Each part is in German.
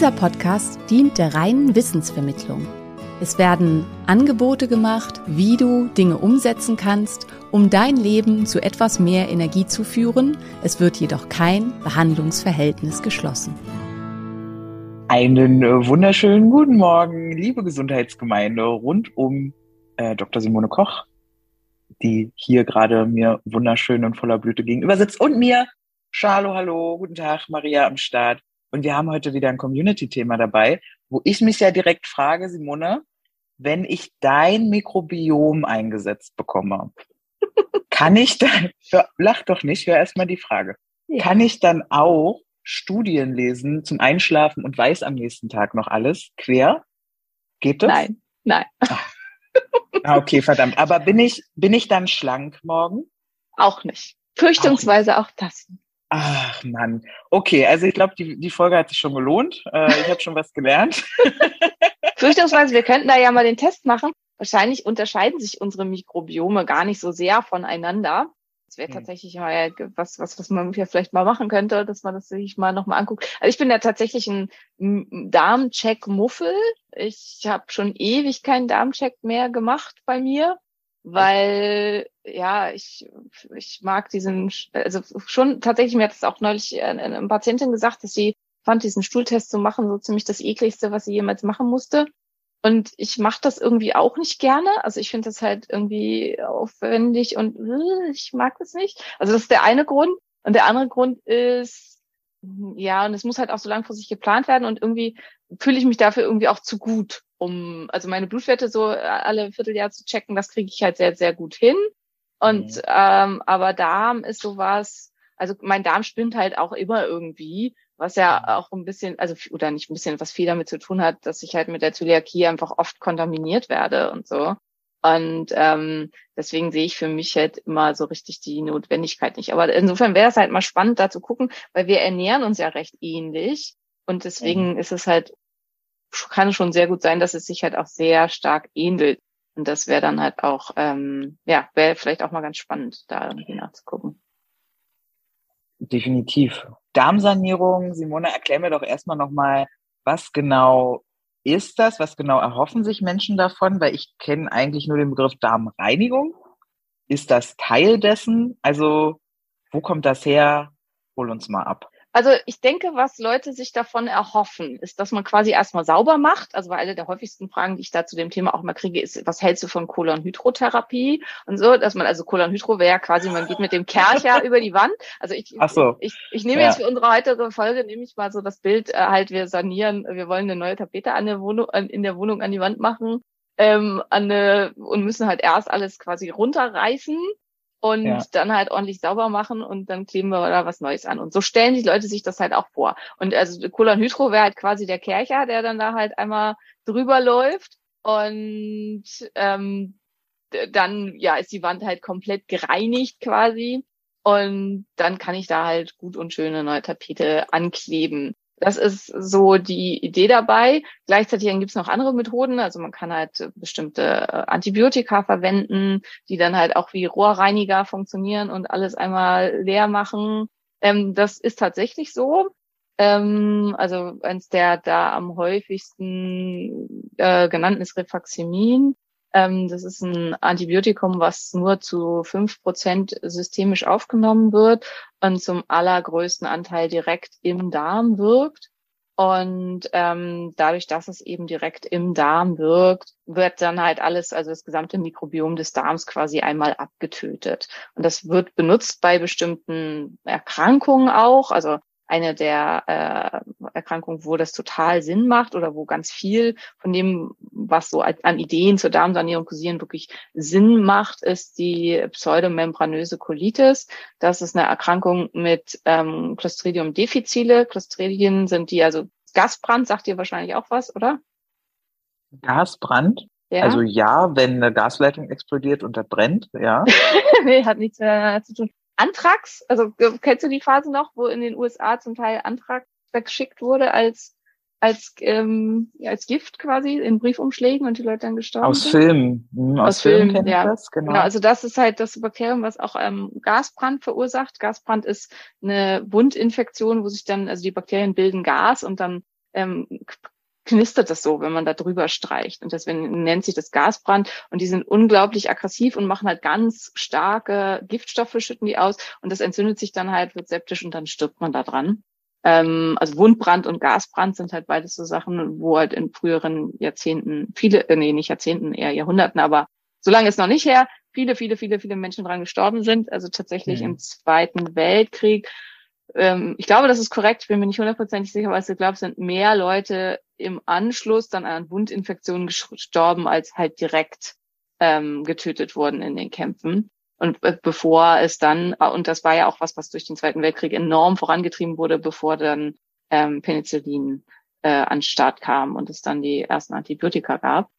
Dieser Podcast dient der reinen Wissensvermittlung. Es werden Angebote gemacht, wie du Dinge umsetzen kannst, um dein Leben zu etwas mehr Energie zu führen. Es wird jedoch kein Behandlungsverhältnis geschlossen. Einen äh, wunderschönen guten Morgen, liebe Gesundheitsgemeinde rund um äh, Dr. Simone Koch, die hier gerade mir wunderschön und voller Blüte gegenüber sitzt und mir, Charlo, hallo, guten Tag, Maria am Start. Und wir haben heute wieder ein Community-Thema dabei, wo ich mich ja direkt frage, Simone, wenn ich dein Mikrobiom eingesetzt bekomme, kann ich dann, lach doch nicht, hör erstmal die Frage, Ja. kann ich dann auch Studien lesen zum Einschlafen und weiß am nächsten Tag noch alles quer? Geht das? Nein, nein, Ah, okay, verdammt. Aber bin ich, bin ich dann schlank morgen? auch nicht. Fürchtungsweise auch das. Ach Mann. Okay, also ich glaube, die, die Folge hat sich schon gelohnt. Äh, ich habe schon was gelernt. Fürchtungsweise, wir könnten da ja mal den Test machen. Wahrscheinlich unterscheiden sich unsere Mikrobiome gar nicht so sehr voneinander. Das wäre Hm. tatsächlich mal was, was, was man hier vielleicht mal machen könnte, dass man das sich mal nochmal anguckt. Also ich bin ja tatsächlich ein Darmcheck-Muffel. Ich habe schon ewig keinen Darmcheck mehr gemacht bei mir, weil ja, ich, ich mag diesen, also schon tatsächlich, mir hat es auch neulich eine, eine Patientin gesagt, dass sie fand diesen Stuhltest zu machen so ziemlich das ekligste, was sie jemals machen musste. Und ich mache das irgendwie auch nicht gerne. Also ich finde das halt irgendwie aufwendig und äh, ich mag das nicht. Also das ist der eine Grund. Und der andere Grund ist, ja, und es muss halt auch so langfristig geplant werden und irgendwie fühle ich mich dafür irgendwie auch zu gut, um also meine Blutwerte so alle Vierteljahr zu checken. Das kriege ich halt sehr, sehr gut hin. Und Mhm. ähm, aber Darm ist sowas, also mein Darm spinnt halt auch immer irgendwie, was ja auch ein bisschen, also oder nicht ein bisschen, was viel damit zu tun hat, dass ich halt mit der Zöliakie einfach oft kontaminiert werde und so. Und ähm, deswegen sehe ich für mich halt immer so richtig die Notwendigkeit nicht. Aber insofern wäre es halt mal spannend, da zu gucken, weil wir ernähren uns ja recht ähnlich. Und deswegen ist es halt, kann schon sehr gut sein, dass es sich halt auch sehr stark ähnelt. Und das wäre dann halt auch, ähm, ja, wäre vielleicht auch mal ganz spannend, da irgendwie nachzugucken. Definitiv. Darmsanierung, Simone, erklär mir doch erstmal nochmal, was genau ist das? Was genau erhoffen sich Menschen davon? Weil ich kenne eigentlich nur den Begriff Darmreinigung. Ist das Teil dessen? Also, wo kommt das her? Hol uns mal ab. Also ich denke, was Leute sich davon erhoffen, ist, dass man quasi erstmal sauber macht. Also weil eine der häufigsten Fragen, die ich da zu dem Thema auch mal kriege, ist, was hältst du von Kolonhydrotherapie und so, dass man also Kolonhydro wäre quasi, man geht mit dem Kercher über die Wand. Also ich, so. ich, ich nehme Ja. jetzt für unsere heutige Folge nehme ich mal so das Bild äh, halt, wir sanieren, wir wollen eine neue Tapete an der Wohnung, an, in der Wohnung an die Wand machen ähm, an eine, und müssen halt erst alles quasi runterreißen und Ja. dann halt ordentlich sauber machen und dann kleben wir da was Neues an. Und so stellen die Leute sich das halt auch vor. Und also Kolonhydro wäre halt quasi der Kercher, der dann da halt einmal drüber läuft und ähm, dann ja ist die Wand halt komplett gereinigt quasi und dann kann ich da halt gut und schön eine neue Tapete ankleben. Das ist so die Idee dabei. Gleichzeitig gibt es noch andere Methoden. Also man kann halt bestimmte äh, Antibiotika verwenden, die dann halt auch wie Rohrreiniger funktionieren und alles einmal leer machen. Ähm, das ist tatsächlich so. Ähm, also eins der da am häufigsten äh, genannten ist Rifaximin. Ähm, das ist ein Antibiotikum, was nur zu fünf Prozent systemisch aufgenommen wird und zum allergrößten Anteil direkt im Darm wirkt. Und ähm, dadurch, dass es eben direkt im Darm wirkt, wird dann halt alles, also das gesamte Mikrobiom des Darms quasi einmal abgetötet. Und das wird benutzt bei bestimmten Erkrankungen auch. Also eine der äh, Erkrankungen, wo das total Sinn macht oder wo ganz viel von dem, was so an Ideen zur Darmsanierung kursieren, wirklich Sinn macht, ist die pseudomembranöse Colitis. Das ist eine Erkrankung mit ähm, Clostridium difficile. Clostridien sind die, also Gasbrand sagt dir wahrscheinlich auch was, oder? Gasbrand? Ja. Also ja, wenn eine Gasleitung explodiert und da brennt, ja. nee, hat nichts mehr zu tun. Anthrax, also kennst du die Phase noch, wo in den USA zum Teil Anthrax weggeschickt wurde als als ähm, als Gift quasi in Briefumschlägen und die Leute dann gestorben aus sind? Filmen. Hm, aus, aus Filmen, Film, ja. Das, genau. genau. Also das ist halt das Bakterium, was auch ähm, Gasbrand verursacht. Gasbrand ist eine Wundinfektion, wo sich dann also die Bakterien bilden Gas und dann ähm, knistert das so, wenn man da drüber streicht. Und deswegen nennt sich das Gasbrand. Und die sind unglaublich aggressiv und machen halt ganz starke Giftstoffe, schütten die aus. Und das entzündet sich dann halt, wird septisch und dann stirbt man da dran. Ähm, also Wundbrand und Gasbrand sind halt beides so Sachen, wo halt in früheren Jahrzehnten viele, äh, nee, nicht Jahrzehnten, eher Jahrhunderten, aber so lange ist noch nicht her, viele, viele, viele, viele Menschen dran gestorben sind. Also tatsächlich mhm. im Zweiten Weltkrieg ähm, ich glaube, das ist korrekt, ich bin mir nicht hundertprozentig sicher, aber ich glaube, es sind mehr Leute im Anschluss dann an Wundinfektionen gestorben, als halt direkt ähm, getötet wurden in den Kämpfen. Und bevor es dann, äh, und das war ja auch was, was durch den Zweiten Weltkrieg enorm vorangetrieben wurde, bevor dann ähm, Penicillin äh, an Start kam und es dann die ersten Antibiotika gab.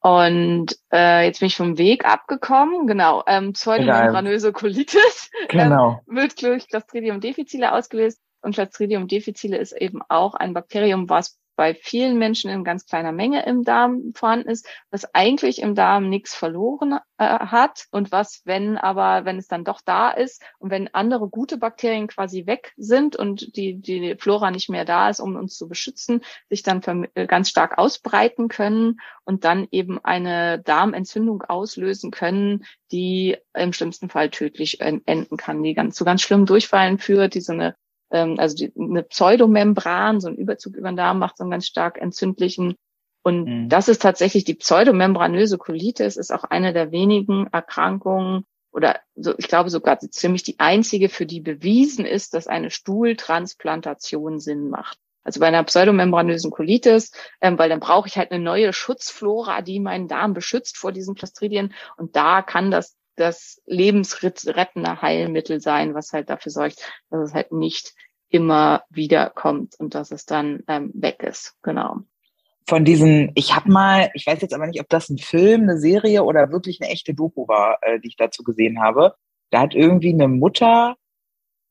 Und äh, jetzt bin ich vom Weg abgekommen. Genau, ähm, pseudomembranöse Colitis genau. ähm, wird durch Clostridium difficile ausgelöst. Und Clostridium difficile ist eben auch ein Bakterium, was bei vielen Menschen in ganz kleiner Menge im Darm vorhanden ist, was eigentlich im Darm nichts verloren äh, hat und was, wenn aber, wenn es dann doch da ist und wenn andere gute Bakterien quasi weg sind und die, die Flora nicht mehr da ist, um uns zu beschützen, sich dann äh, ganz stark ausbreiten können und dann eben eine Darmentzündung auslösen können, die im schlimmsten Fall tödlich enden kann, die ganz zu ganz schlimmen Durchfallen führt, die so eine ähm, also die, eine Pseudomembran, so ein Überzug über den Darm macht so einen ganz stark entzündlichen. Und mhm. das ist tatsächlich die pseudomembranöse Colitis, ist auch eine der wenigen Erkrankungen oder so, ich glaube sogar ziemlich die einzige, für die bewiesen ist, dass eine Stuhltransplantation Sinn macht. Also bei einer pseudomembranösen Colitis, ähm, weil dann brauche ich halt eine neue Schutzflora, die meinen Darm beschützt vor diesen Clostridien. Und da kann das das lebensrettende Heilmittel sein, was halt dafür sorgt, dass es halt nicht immer wieder kommt und dass es dann ähm, weg ist. Genau. Von diesen, ich habe mal, ich weiß jetzt aber nicht, ob das ein Film, eine Serie oder wirklich eine echte Doku war, äh, die ich dazu gesehen habe. Da hat irgendwie eine Mutter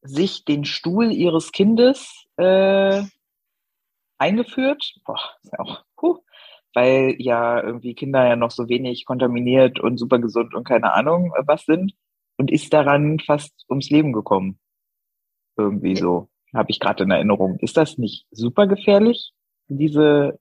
sich den Stuhl ihres Kindes äh, eingeführt. Boah, ist ja auch, huh, weil ja irgendwie Kinder ja noch so wenig kontaminiert und super gesund und keine Ahnung äh, was sind und ist daran fast ums Leben gekommen. Irgendwie so, habe ich gerade in Erinnerung. Ist das nicht super gefährlich, diese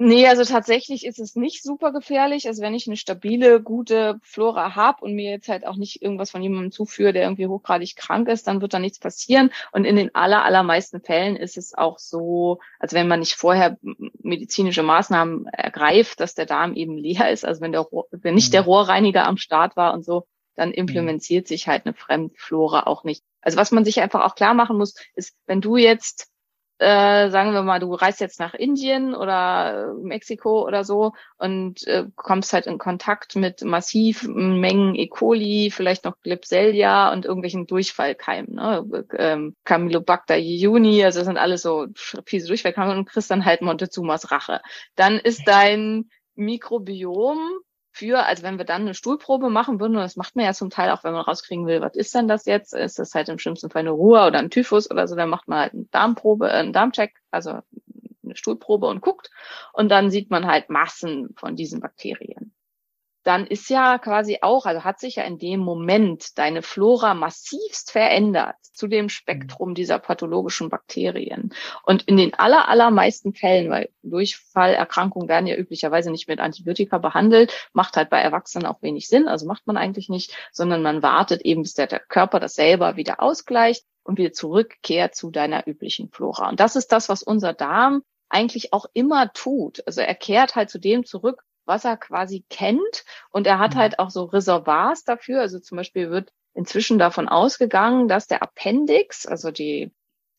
Nee, also tatsächlich ist es nicht super gefährlich. Also wenn ich eine stabile, gute Flora habe und mir jetzt halt auch nicht irgendwas von jemandem zuführe, der irgendwie hochgradig krank ist, dann wird da nichts passieren. Und in den aller, allermeisten Fällen ist es auch so, also wenn man nicht vorher medizinische Maßnahmen ergreift, dass der Darm eben leer ist, also wenn der wenn nicht der mhm. Rohrreiniger am Start war und so, dann implementiert mhm. sich halt eine Fremdflora auch nicht. Also was man sich einfach auch klar machen muss, ist, wenn du jetzt äh, sagen wir mal, du reist jetzt nach Indien oder Mexiko oder so und äh, kommst halt in Kontakt mit massiven Mengen E. coli, vielleicht noch Klebsiella und irgendwelchen Durchfallkeimen, ne? ähm, Camelobacter jejuni, also das sind alles so fiese Durchfallkeime und kriegst dann halt Montezumas Rache. Dann ist dein Mikrobiom für, also wenn wir dann eine Stuhlprobe machen würden, und das macht man ja zum Teil auch, wenn man rauskriegen will, was ist denn das jetzt? Ist das halt im schlimmsten Fall eine Ruhe oder ein Typhus oder so, dann macht man halt eine Darmprobe, äh, einen Darmcheck, also eine Stuhlprobe und guckt. Und dann sieht man halt Massen von diesen Bakterien dann ist ja quasi auch, also hat sich ja in dem Moment deine Flora massivst verändert zu dem Spektrum dieser pathologischen Bakterien. Und in den aller, allermeisten Fällen, weil Durchfallerkrankungen werden ja üblicherweise nicht mit Antibiotika behandelt, macht halt bei Erwachsenen auch wenig Sinn, also macht man eigentlich nicht, sondern man wartet eben, bis der, der Körper das selber wieder ausgleicht und wieder zurückkehrt zu deiner üblichen Flora. Und das ist das, was unser Darm eigentlich auch immer tut. Also er kehrt halt zu dem zurück, was er quasi kennt. Und er hat halt auch so Reservoirs dafür. Also zum Beispiel wird inzwischen davon ausgegangen, dass der Appendix, also die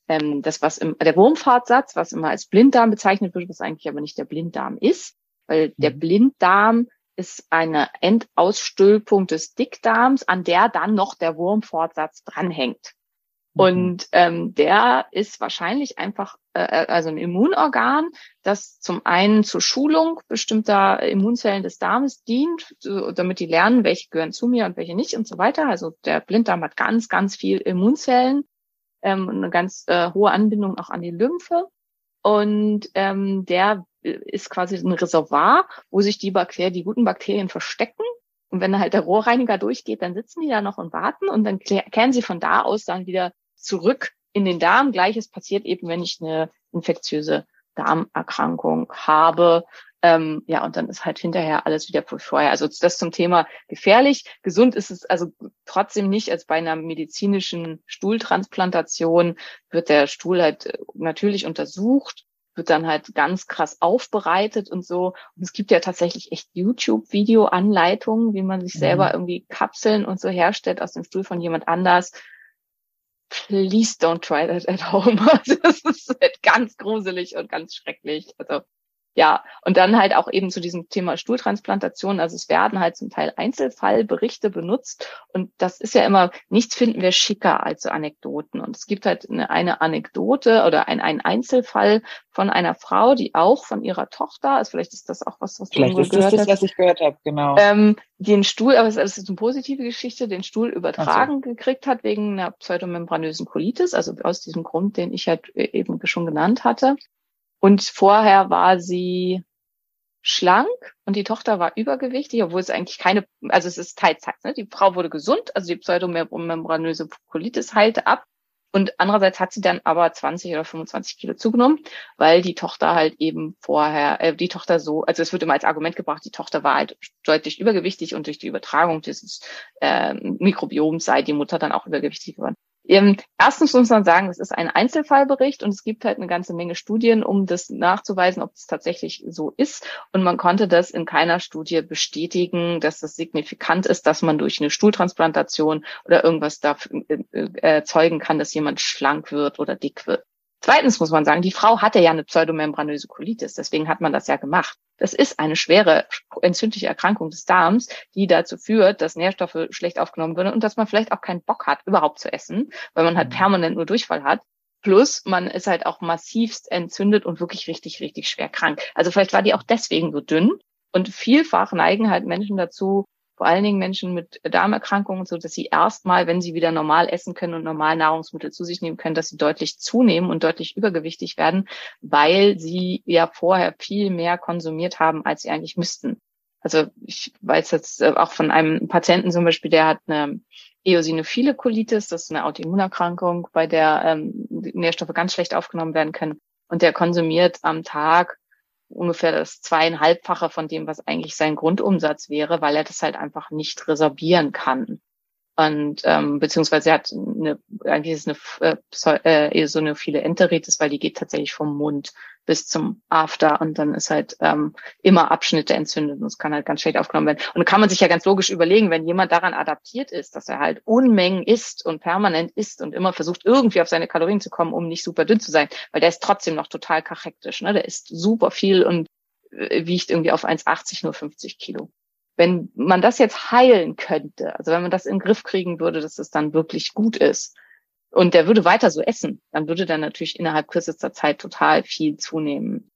ähm, das, was im, der Wurmfortsatz, was immer als Blinddarm bezeichnet wird, was eigentlich aber nicht der Blinddarm ist, weil der Mhm. Blinddarm ist eine Endausstülpung des Dickdarms, an der dann noch der Wurmfortsatz dranhängt. Mhm. Und ähm, der ist wahrscheinlich einfach äh, also ein Immunorgan, das zum einen zur Schulung bestimmter Immunzellen des Darmes dient, so, damit die lernen, welche gehören zu mir und welche nicht und so weiter. Also der Blinddarm hat ganz, ganz viel Immunzellen ähm, und eine ganz äh, hohe Anbindung auch an die Lymphe. Und ähm, der äh, ist quasi ein Reservoir, wo sich die Bakterien, die guten Bakterien verstecken. Und wenn halt der Rohrreiniger durchgeht, dann sitzen die da noch und warten und dann kehren sie von da aus dann wieder zurück in den Darm. Gleiches passiert eben, wenn ich eine infektiöse Darmerkrankung habe. Ähm, ja, und dann ist halt hinterher alles wieder wie vorher. Also das zum Thema gefährlich. Gesund ist es also trotzdem nicht, als bei einer medizinischen Stuhltransplantation wird der Stuhl halt äh, natürlich untersucht, wird dann halt ganz krass aufbereitet und so. Und es gibt ja tatsächlich echt YouTube-Video-Anleitungen, wie man sich Mhm. selber irgendwie Kapseln und so herstellt aus dem Stuhl von jemand anders. Please don't try that at home. Das ist halt ganz gruselig und ganz schrecklich. Also ja, und dann halt auch eben zu diesem Thema Stuhltransplantation. Also es werden halt zum Teil Einzelfallberichte benutzt und das ist ja immer, nichts finden wir schicker als so Anekdoten. Und es gibt halt eine, eine Anekdote oder ein, ein Einzelfall von einer Frau, die auch von ihrer Tochter, also vielleicht ist das auch was, was du Vielleicht irgendwo ist gehört das, hast, was ich gehört habe, genau. ähm, den Stuhl, aber es ist eine positive Geschichte, den Stuhl übertragen gekriegt hat wegen einer pseudomembranösen Colitis, also aus diesem Grund, den ich halt äh, eben schon genannt hatte. Und vorher war sie schlank und die Tochter war übergewichtig, obwohl es eigentlich keine, also es ist Teilzeit. Ne? Die Frau wurde gesund, also die pseudomembranöse Colitis heilte ab. Und andererseits hat sie dann aber 20 oder 25 Kilo zugenommen, weil die Tochter halt eben vorher, äh, die Tochter so, also es wird immer als Argument gebracht, die Tochter war halt deutlich übergewichtig und durch die Übertragung dieses ähm, Mikrobioms sei die Mutter dann auch übergewichtig geworden. Ähm, erstens muss man sagen, es ist ein Einzelfallbericht und es gibt halt eine ganze Menge Studien, um das nachzuweisen, ob es tatsächlich so ist. Und man konnte das in keiner Studie bestätigen, dass das signifikant ist, dass man durch eine Stuhltransplantation oder irgendwas dafür äh, erzeugen kann, dass jemand schlank wird oder dick wird. Zweitens muss man sagen, die Frau hatte ja eine pseudomembranöse Colitis, deswegen hat man das ja gemacht. Das ist eine schwere entzündliche Erkrankung des Darms, die dazu führt, dass Nährstoffe schlecht aufgenommen werden und dass man vielleicht auch keinen Bock hat, überhaupt zu essen, weil man halt Mhm. permanent nur Durchfall hat. Plus, man ist halt auch massivst entzündet und wirklich richtig, richtig schwer krank. Also vielleicht war die auch deswegen so dünn. Und vielfach neigen halt Menschen dazu, vor allen Dingen Menschen mit Darmerkrankungen, so dass sie erstmal, wenn sie wieder normal essen können und normal Nahrungsmittel zu sich nehmen können, dass sie deutlich zunehmen und deutlich übergewichtig werden, weil sie ja vorher viel mehr konsumiert haben, als sie eigentlich müssten. Also ich weiß jetzt äh, auch von einem Patienten zum Beispiel, der hat eine eosinophile Colitis, das ist eine Autoimmunerkrankung, bei der ähm, Nährstoffe ganz schlecht aufgenommen werden können. Und der konsumiert am Tag ungefähr das zweieinhalbfache von dem, was eigentlich sein Grundumsatz wäre, weil er das halt einfach nicht resorbieren kann. Und ähm, beziehungsweise hat eine, eigentlich ist eine äh, äh, eosinophile Enteritis, weil die geht tatsächlich vom Mund bis zum After und dann ist halt ähm, immer Abschnitte entzündet und es kann halt ganz schlecht aufgenommen werden. Und kann man sich ja ganz logisch überlegen, wenn jemand daran adaptiert ist, dass er halt Unmengen isst und permanent isst und immer versucht, irgendwie auf seine Kalorien zu kommen, um nicht super dünn zu sein, weil der ist trotzdem noch total kachektisch, ne? Der isst super viel und äh, wiegt irgendwie auf 1,80 nur 50 Kilo. Wenn man das jetzt heilen könnte, also wenn man das in den Griff kriegen würde, dass es dann wirklich gut ist, und der würde weiter so essen, dann würde der natürlich innerhalb kürzester Zeit total viel zunehmen.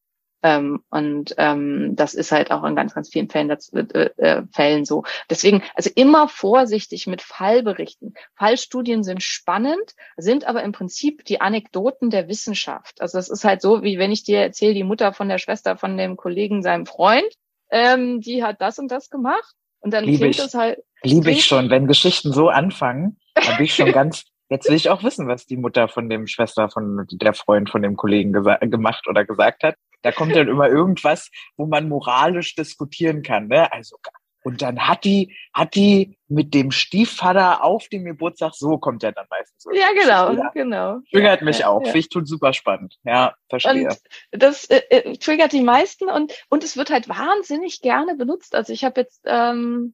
Ähm, und ähm, das ist halt auch in ganz, ganz vielen Fällen, das, äh, äh, Fällen so. Deswegen, also immer vorsichtig mit Fallberichten. Fallstudien sind spannend, sind aber im Prinzip die Anekdoten der Wissenschaft. Also das ist halt so, wie wenn ich dir erzähle, die Mutter von der Schwester von dem Kollegen, seinem Freund, ähm, die hat das und das gemacht. Und dann Liebe klingt ich. das halt, Liebe ich schon, wenn Geschichten so anfangen, dann bin ich schon ganz, jetzt will ich auch wissen, was die Mutter von dem Schwester von der Freund von dem Kollegen gemacht oder gesagt hat. Da kommt dann immer irgendwas, wo man moralisch diskutieren kann, ne? Also, und dann hat die, hat die mit dem Stiefvater auf dem Geburtstag, so kommt ja dann meistens. ja genau, ja. genau. Triggert Ja, mich ja, auch. ja. Finde ich tut super spannend. Ja, verstehe. Und das äh, äh, triggert die meisten und und es wird halt wahnsinnig gerne benutzt. Also ich habe jetzt ähm,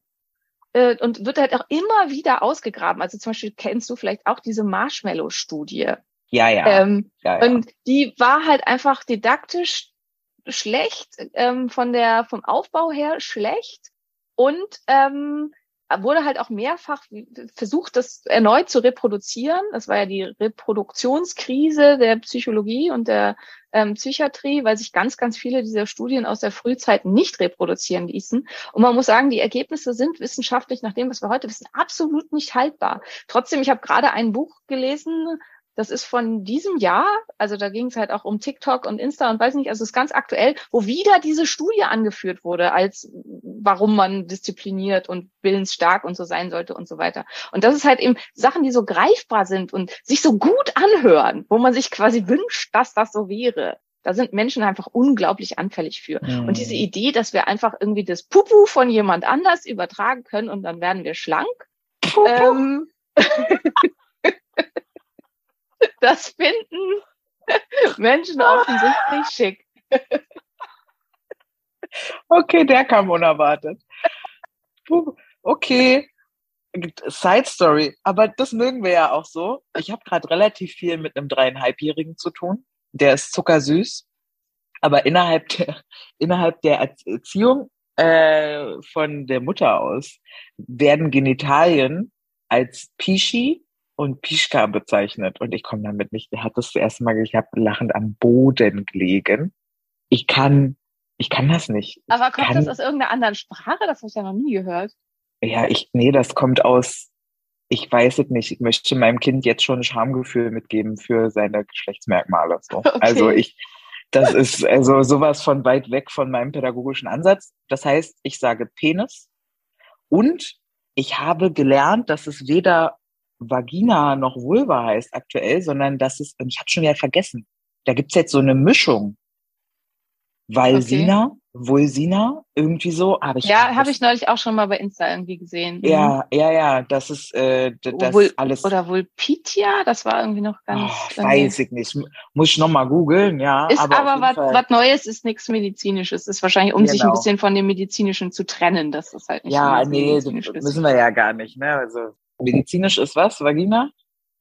äh, und wird halt auch immer wieder ausgegraben. Also zum Beispiel kennst du vielleicht auch diese Marshmallow-Studie. Ja, ja. Ähm, ja, ja. Und die war halt einfach didaktisch schlecht, ähm, von der, vom Aufbau her schlecht und ähm, wurde halt auch mehrfach versucht, das erneut zu reproduzieren. Das war ja die Reproduktionskrise der Psychologie und der ähm, Psychiatrie, weil sich ganz, ganz viele dieser Studien aus der Frühzeit nicht reproduzieren ließen. Und man muss sagen, die Ergebnisse sind wissenschaftlich, nach dem, was wir heute wissen, absolut nicht haltbar. Trotzdem, ich habe gerade ein Buch gelesen, das ist von diesem Jahr, also da ging es halt auch um TikTok und Insta und weiß nicht, also es ist ganz aktuell, wo wieder diese Studie angeführt wurde, als warum man diszipliniert und willensstark und so sein sollte und so weiter. Und das ist halt eben Sachen, die so greifbar sind und sich so gut anhören, wo man sich quasi wünscht, dass das so wäre. Da sind Menschen einfach unglaublich anfällig für. Mhm. Und diese Idee, dass wir einfach irgendwie das Pupu von jemand anders übertragen können und dann werden wir schlank, ähm, das finden Menschen offensichtlich schick. Okay, der kam unerwartet. Okay. Side Story, aber das mögen wir ja auch so. Ich habe gerade relativ viel mit einem dreieinhalbjährigen zu tun. Der ist zuckersüß, aber innerhalb der innerhalb der Erziehung äh, von der Mutter aus werden Genitalien als Pischi und Pischka bezeichnet und ich komme damit nicht. Er hat das erste Mal, ich habe lachend am Boden gelegen. Ich kann, ich kann das nicht. Ich Aber kommt kann, das aus irgendeiner anderen Sprache? Das habe ich ja noch nie gehört. Ja, ich, nee, das kommt aus, ich weiß es nicht. Ich möchte meinem Kind jetzt schon ein Schamgefühl mitgeben für seine Geschlechtsmerkmale. So. Okay. Also ich, das ist also sowas von weit weg von meinem pädagogischen Ansatz. Das heißt, ich sage Penis und ich habe gelernt, dass es weder Vagina noch Vulva heißt aktuell, sondern dass es, und ich habe schon wieder vergessen, da gibt's jetzt so eine Mischung. Valsina, Vulsina, irgendwie so. Aber ich Ja, habe ich neulich auch schon mal bei Insta irgendwie gesehen. Mhm. Ja, ja, ja, das ist äh, d- das Vul alles. Oder Vulpitia, das war irgendwie noch ganz. Oh, weiß ich nicht. Muss ich noch mal googeln, ja. Ist aber, aber, was, Fall- was Neues, ist nichts Medizinisches. Ist wahrscheinlich, um sich ein Genau. bisschen von dem Medizinischen zu trennen, dass das halt nicht Ja, so nee, medizinisch das ist. müssen wir ja gar nicht, ne? Also medizinisch ist was? Vagina?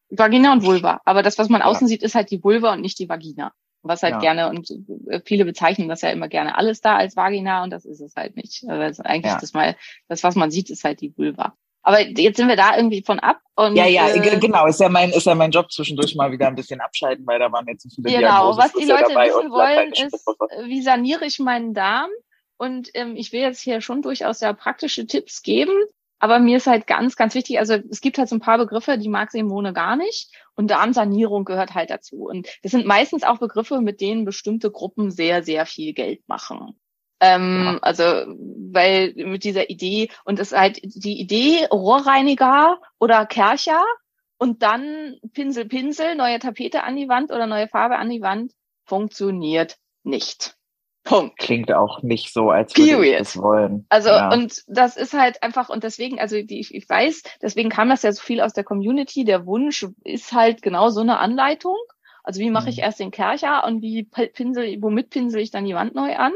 Vagina und Vulva. Aber das, was man Ja. außen sieht, ist halt die Vulva und nicht die Vagina. Was halt Ja. gerne, und viele bezeichnen das ja immer gerne alles da als Vagina und das ist es halt nicht. Also eigentlich Ja. das mal, das, was man sieht, ist halt die Vulva. Aber jetzt sind wir da irgendwie von ab und Ja, ja, äh, ge- genau. Ist ja mein, ist ja mein Job zwischendurch mal wieder ein bisschen abschalten, weil da waren jetzt so viele Genau, was die Leute wissen und wollen, ist, äh, wie saniere ich meinen Darm? Und ähm, ich will jetzt hier schon durchaus ja praktische Tipps geben, aber mir ist halt ganz, ganz wichtig, also es gibt halt so ein paar Begriffe, die mag Simone gar nicht und Darmsanierung gehört halt dazu. Und das sind meistens auch Begriffe, mit denen bestimmte Gruppen sehr, sehr viel Geld machen. Ähm, Ja. Also, weil mit dieser Idee, und es ist halt die Idee, Rohrreiniger oder Kercher und dann Pinsel, Pinsel, neue Tapete an die Wand oder neue Farbe an die Wand, funktioniert nicht. Punkt. Klingt auch nicht so, als würde ich Period. das wollen. Also, ja. und das ist halt einfach, und deswegen, also die, ich, ich weiß, deswegen kam das ja so viel aus der Community. Der Wunsch ist halt genau so eine Anleitung. Also wie mache ich Mhm. erst den Kercher und wie pinsel, womit pinsel ich dann die Wand neu an?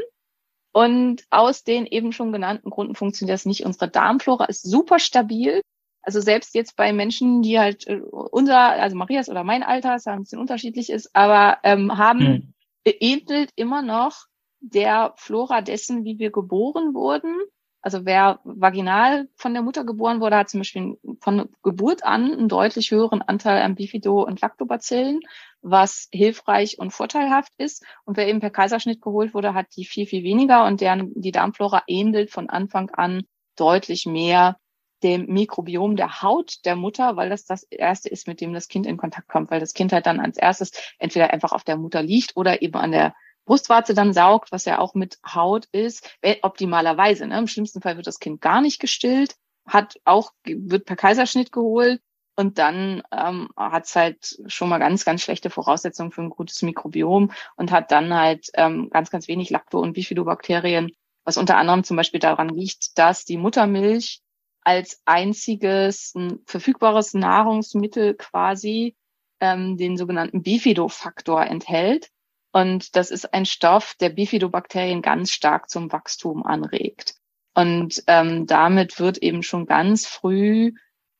Und aus den eben schon genannten Gründen funktioniert das nicht. Unsere Darmflora ist super stabil. Also selbst jetzt bei Menschen, die halt äh, unser, also Marias oder mein Alter, das ja ein bisschen unterschiedlich ist, aber ähm, haben Hm. ähnelt immer noch der Flora dessen, wie wir geboren wurden. Also wer vaginal von der Mutter geboren wurde, hat zum Beispiel von Geburt an einen deutlich höheren Anteil an Bifido- und Lactobacillen, was hilfreich und vorteilhaft ist. Und wer eben per Kaiserschnitt geholt wurde, hat die viel, viel weniger und deren, die Darmflora ähnelt von Anfang an deutlich mehr dem Mikrobiom der Haut der Mutter, weil das das erste ist, mit dem das Kind in Kontakt kommt, weil das Kind halt dann als erstes entweder einfach auf der Mutter liegt oder eben an der Brustwarze dann saugt, was ja auch mit Haut ist, Wenn- optimalerweise. Ne? Im schlimmsten Fall wird das Kind gar nicht gestillt, hat auch wird per Kaiserschnitt geholt und dann ähm, hat es halt schon mal ganz, ganz schlechte Voraussetzungen für ein gutes Mikrobiom und hat dann halt ähm, ganz, ganz wenig Lacto- und Bifidobakterien, was unter anderem zum Beispiel daran liegt, dass die Muttermilch als einziges ein verfügbares Nahrungsmittel quasi ähm, den sogenannten Bifidofaktor enthält. Und das ist ein Stoff, der Bifidobakterien ganz stark zum Wachstum anregt. Und ähm, damit wird eben schon ganz früh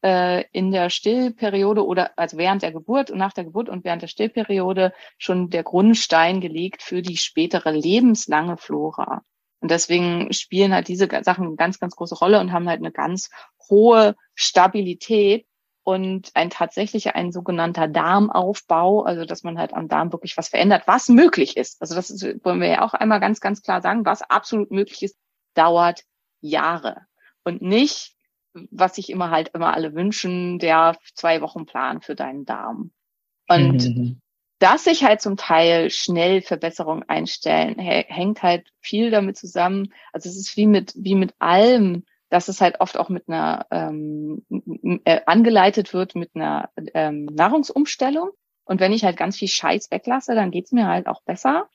äh, in der Stillperiode oder also während der Geburt und nach der Geburt und während der Stillperiode schon der Grundstein gelegt für die spätere lebenslange Flora. Und deswegen spielen halt diese Sachen eine ganz, ganz große Rolle und haben halt eine ganz hohe Stabilität und ein tatsächlicher, ein sogenannter Darmaufbau, also dass man halt am Darm wirklich was verändert, was möglich ist. Also das ist, wollen wir ja auch einmal ganz, ganz klar sagen, was absolut möglich ist, dauert Jahre. Und nicht, was sich immer halt immer alle wünschen, der zwei Wochen Plan für deinen Darm. Und mhm. dass sich halt zum Teil schnell Verbesserungen einstellen, hängt halt viel damit zusammen. Also es ist wie mit, wie mit allem, dass es halt oft auch mit einer ähm, äh, angeleitet wird mit einer ähm, Nahrungsumstellung. Und wenn ich halt ganz viel Scheiß weglasse, dann geht's mir halt auch besser.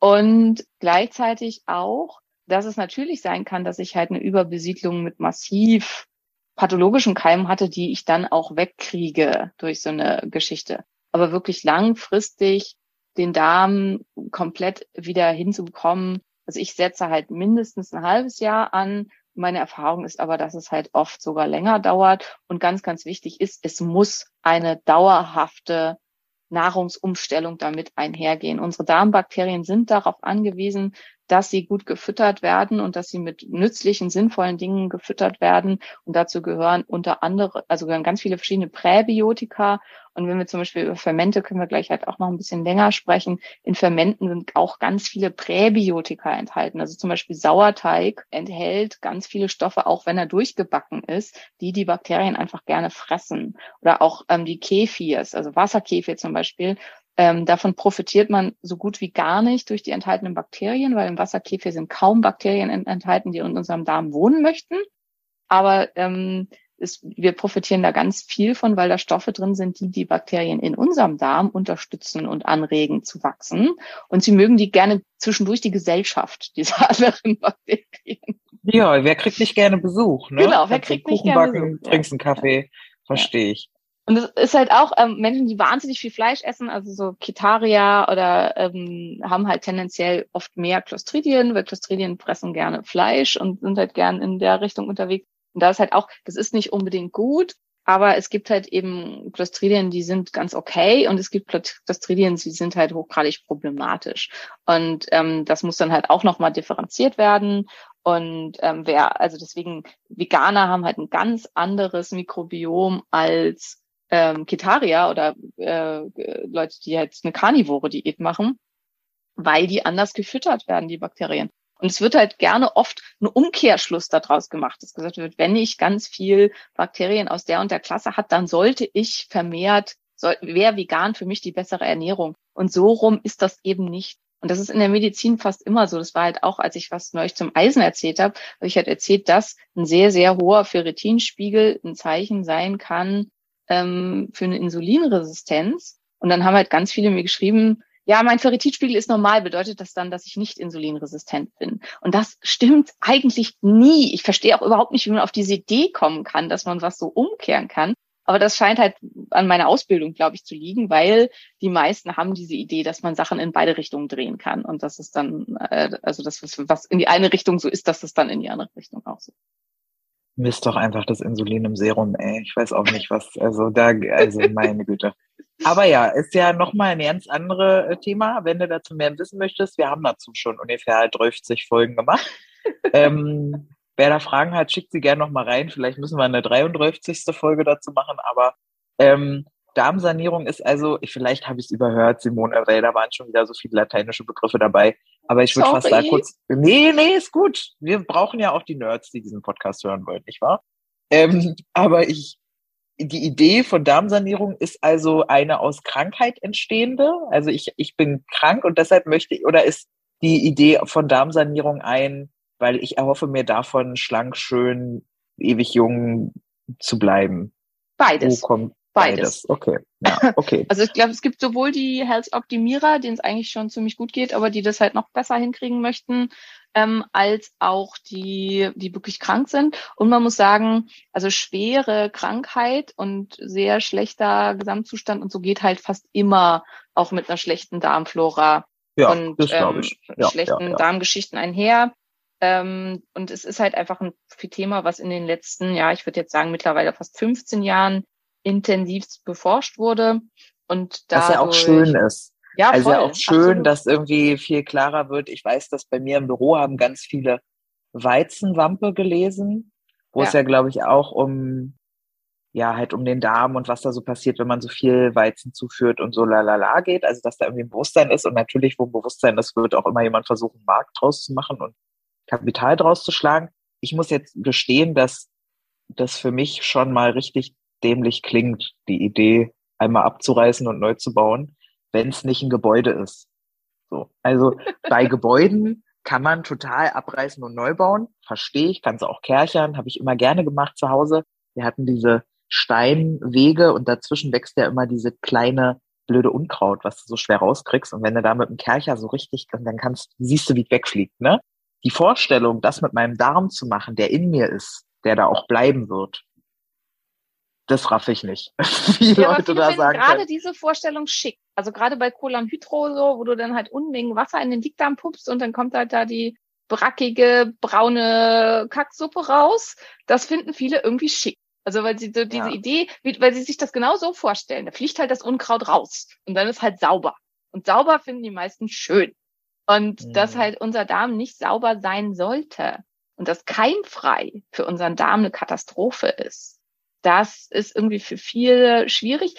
Und gleichzeitig auch, dass es natürlich sein kann, dass ich halt eine Überbesiedlung mit massiv pathologischen Keimen hatte, die ich dann auch wegkriege durch so eine Geschichte. Aber wirklich langfristig den Darm komplett wieder hinzubekommen. Also ich setze halt mindestens ein halbes Jahr an meine Erfahrung ist aber, dass es halt oft sogar länger dauert und ganz, ganz wichtig ist, es muss eine dauerhafte Nahrungsumstellung damit einhergehen. Unsere Darmbakterien sind darauf angewiesen, dass sie gut gefüttert werden und dass sie mit nützlichen, sinnvollen Dingen gefüttert werden. Und dazu gehören unter anderem, also gehören ganz viele verschiedene Präbiotika. Und wenn wir zum Beispiel über Fermente, können wir gleich halt auch noch ein bisschen länger sprechen. In Fermenten sind auch ganz viele Präbiotika enthalten. Also zum Beispiel Sauerteig enthält ganz viele Stoffe, auch wenn er durchgebacken ist, die die Bakterien einfach gerne fressen. Oder auch ähm, die Kefirs, also Wasserkefir zum Beispiel, ähm, davon profitiert man so gut wie gar nicht durch die enthaltenen Bakterien, weil im Wasserkäfer sind kaum Bakterien enthalten, die in unserem Darm wohnen möchten. Aber ähm, ist, wir profitieren da ganz viel von, weil da Stoffe drin sind, die die Bakterien in unserem Darm unterstützen und anregen zu wachsen. Und sie mögen die gerne zwischendurch die Gesellschaft dieser anderen Bakterien. Ja, wer kriegt nicht gerne Besuch? Ne? Genau, wer kriegt nicht gerne Besuch? Trinkst einen Kaffee, verstehe ich. Und es ist halt auch ähm, Menschen, die wahnsinnig viel Fleisch essen, also so Ketaria oder ähm, haben halt tendenziell oft mehr Clostridien, weil Clostridien fressen gerne Fleisch und sind halt gern in der Richtung unterwegs. Und da ist halt auch, das ist nicht unbedingt gut, aber es gibt halt eben Clostridien, die sind ganz okay und es gibt Clostridien, die sind halt hochgradig problematisch. Und ähm, das muss dann halt auch nochmal differenziert werden. Und ähm, wer, also deswegen, Veganer haben halt ein ganz anderes Mikrobiom als ähm, Ketaria oder äh, Leute, die jetzt eine karnivore Diät machen, weil die anders gefüttert werden, die Bakterien. Und es wird halt gerne oft ein Umkehrschluss daraus gemacht, dass gesagt wird, wenn ich ganz viel Bakterien aus der und der Klasse hat, dann sollte ich vermehrt, soll, wäre vegan für mich die bessere Ernährung. Und so rum ist das eben nicht. Und das ist in der Medizin fast immer so. Das war halt auch, als ich was neulich zum Eisen erzählt habe, habe ich halt erzählt, dass ein sehr, sehr hoher Ferritinspiegel ein Zeichen sein kann ähm, für eine Insulinresistenz. Und dann haben halt ganz viele mir geschrieben, ja, mein Ferritinspiegel ist normal, bedeutet das dann, dass ich nicht insulinresistent bin? Und das stimmt eigentlich nie. Ich verstehe auch überhaupt nicht, wie man auf diese Idee kommen kann, dass man was so umkehren kann. Aber das scheint halt an meiner Ausbildung, glaube ich, zu liegen, weil die meisten haben diese Idee, dass man Sachen in beide Richtungen drehen kann. Und das ist dann, äh, also das, was in die eine Richtung so ist, dass das dann in die andere Richtung auch so Misst doch einfach das Insulin im Serum, ey. Ich weiß auch nicht, was, also da, also meine Güte. Aber ja, ist ja nochmal ein ganz anderes äh, Thema. Wenn du dazu mehr wissen möchtest, wir haben dazu schon ungefähr 30 Folgen gemacht. ähm, wer da Fragen hat, schickt sie gerne nochmal rein. Vielleicht müssen wir eine 33. Folge dazu machen, aber ähm, Darmsanierung ist also, vielleicht habe ich es überhört, Simone, weil da waren schon wieder so viele lateinische Begriffe dabei. Aber ich würde fast da kurz. Nee, nee, ist gut. Wir brauchen ja auch die Nerds, die diesen Podcast hören wollen, nicht wahr? Ähm, aber ich, die Idee von Darmsanierung ist also eine aus Krankheit entstehende. Also ich, ich bin krank und deshalb möchte ich, oder ist die Idee von Darmsanierung ein, weil ich erhoffe mir davon schlank, schön, ewig jung zu bleiben. Beides. Wo kommt, Beides. Beides. Okay. Ja, okay. Also ich glaube, es gibt sowohl die Health Optimierer, denen es eigentlich schon ziemlich gut geht, aber die das halt noch besser hinkriegen möchten, ähm, als auch die, die wirklich krank sind. Und man muss sagen, also schwere Krankheit und sehr schlechter Gesamtzustand und so geht halt fast immer auch mit einer schlechten Darmflora ja, und ähm, ja, schlechten Darmgeschichten einher. Ähm, und es ist halt einfach ein Thema, was in den letzten, ja, ich würde jetzt sagen, mittlerweile fast 15 Jahren intensiv beforscht wurde. Und Was ja auch schön ist. Ja, also voll, ja auch schön, absolut. dass irgendwie viel klarer wird. Ich weiß, dass bei mir im Büro haben ganz viele Weizenwampe gelesen, wo es Ja. ja, glaube ich, auch um ja, halt um den Darm und was da so passiert, wenn man so viel Weizen zuführt und so lalala geht. Also, dass da irgendwie ein Bewusstsein ist. Und natürlich, wo ein Bewusstsein ist, wird auch immer jemand versuchen, einen Markt draus zu machen und Kapital draus zu schlagen. Ich muss jetzt gestehen, dass das für mich schon mal richtig dämlich klingt, die Idee, einmal abzureißen und neu zu bauen, wenn es nicht ein Gebäude ist. So. Also bei Gebäuden kann man total abreißen und neu bauen. Verstehe ich, kann es auch kerchern, habe ich immer gerne gemacht zu Hause. Wir hatten diese Steinwege und dazwischen wächst ja immer diese kleine blöde Unkraut, was du so schwer rauskriegst. Und wenn du da mit dem Kercher so richtig, und dann kannst, siehst du, wie es wegfliegt, ne? Die Vorstellung, das mit meinem Darm zu machen, der in mir ist, der da auch bleiben wird, das raff ich nicht. Wie Ja, Leute da sagen gerade diese Vorstellung schick. Also gerade bei Cholanhydro so, wo du dann halt Unmengen Wasser in den Dickdarm pumpst und dann kommt halt da die brackige, braune Kacksuppe raus. Das finden viele irgendwie schick. Also weil sie so diese Ja. Idee, weil sie sich das genau so vorstellen. Da fliegt halt das Unkraut raus und dann ist halt sauber. Und sauber finden die meisten schön. Und dass Mhm. halt unser Darm nicht sauber sein sollte und das keimfrei für unseren Darm eine Katastrophe ist, das ist irgendwie für viele schwierig.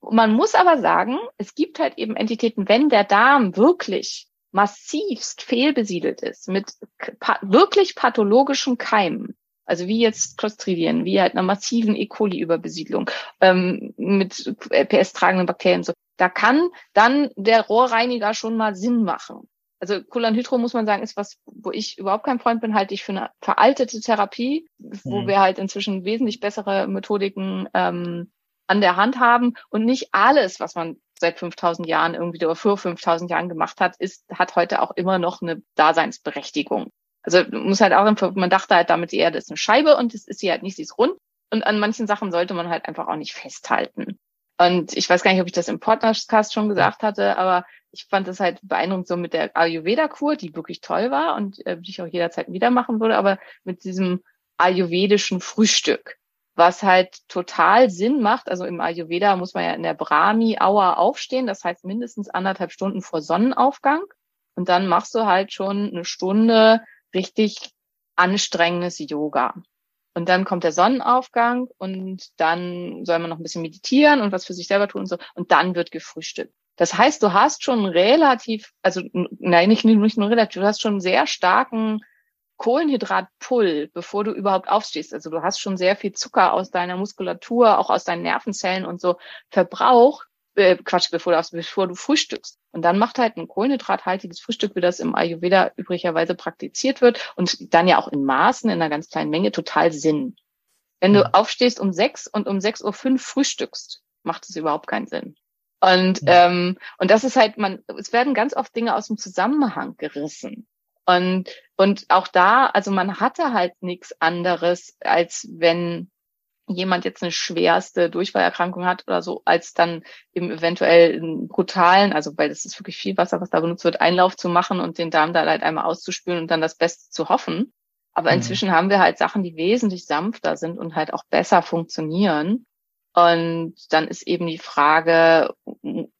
Man muss aber sagen, es gibt halt eben Entitäten, wenn der Darm wirklich massivst fehlbesiedelt ist mit pa wirklich pathologischen Keimen, also wie jetzt Clostridien, wie halt einer massiven E. coli-Überbesiedlung ähm, mit PS-tragenden Bakterien, so, da kann dann der Rohrreiniger schon mal Sinn machen. Also Cholanhydro muss man sagen, ist was, wo ich überhaupt kein Freund bin, halte ich für eine veraltete Therapie, wo Mhm. wir halt inzwischen wesentlich bessere Methodiken ähm, an der Hand haben und nicht alles, was man seit 5000 Jahren irgendwie oder vor 5000 Jahren gemacht hat, ist, hat heute auch immer noch eine Daseinsberechtigung. Also man muss halt auch, man dachte halt damit, die Erde ist eine Scheibe und das ist sie halt nicht, sie ist rund. Und an manchen Sachen sollte man halt einfach auch nicht festhalten. Und ich weiß gar nicht, ob ich das im Podcast schon gesagt hatte, aber ich fand das halt beeindruckend so mit der Ayurveda-Kur, die wirklich toll war und äh, die ich auch jederzeit wieder machen würde, aber mit diesem ayurvedischen Frühstück, was halt total Sinn macht. Also im Ayurveda muss man ja in der Brahmi-Hour aufstehen, das heißt mindestens anderthalb Stunden vor Sonnenaufgang. Und dann machst du halt schon eine Stunde richtig anstrengendes Yoga. Und dann kommt der Sonnenaufgang und dann soll man noch ein bisschen meditieren und was für sich selber tun und so. Und dann wird gefrühstückt. Das heißt, du hast schon relativ, also nein, nicht, nicht nur relativ, du hast schon sehr starken Kohlenhydratpull, bevor du überhaupt aufstehst. Also du hast schon sehr viel Zucker aus deiner Muskulatur, auch aus deinen Nervenzellen und so verbraucht. Äh, Quatsch, bevor du, aufs- bevor du frühstückst. Und dann macht halt ein kohlenhydrathaltiges Frühstück, wie das im Ayurveda üblicherweise praktiziert wird und dann ja auch in Maßen, in einer ganz kleinen Menge, total Sinn. Wenn du Mhm. aufstehst um sechs und um sechs Uhr fünf frühstückst, macht es überhaupt keinen Sinn. Und, Ja. ähm, und das ist halt, man, es werden ganz oft Dinge aus dem Zusammenhang gerissen. Und, und auch da, also man hatte halt nichts anderes, als wenn jemand jetzt eine schwerste Durchfallerkrankung hat oder so, als dann eben eventuell einen brutalen, also weil das ist wirklich viel Wasser, was da benutzt wird, Einlauf zu machen und den Darm da halt einmal auszuspülen und dann das Beste zu hoffen. Aber Mhm. inzwischen haben wir halt Sachen, die wesentlich sanfter sind und halt auch besser funktionieren. Und dann ist eben die Frage,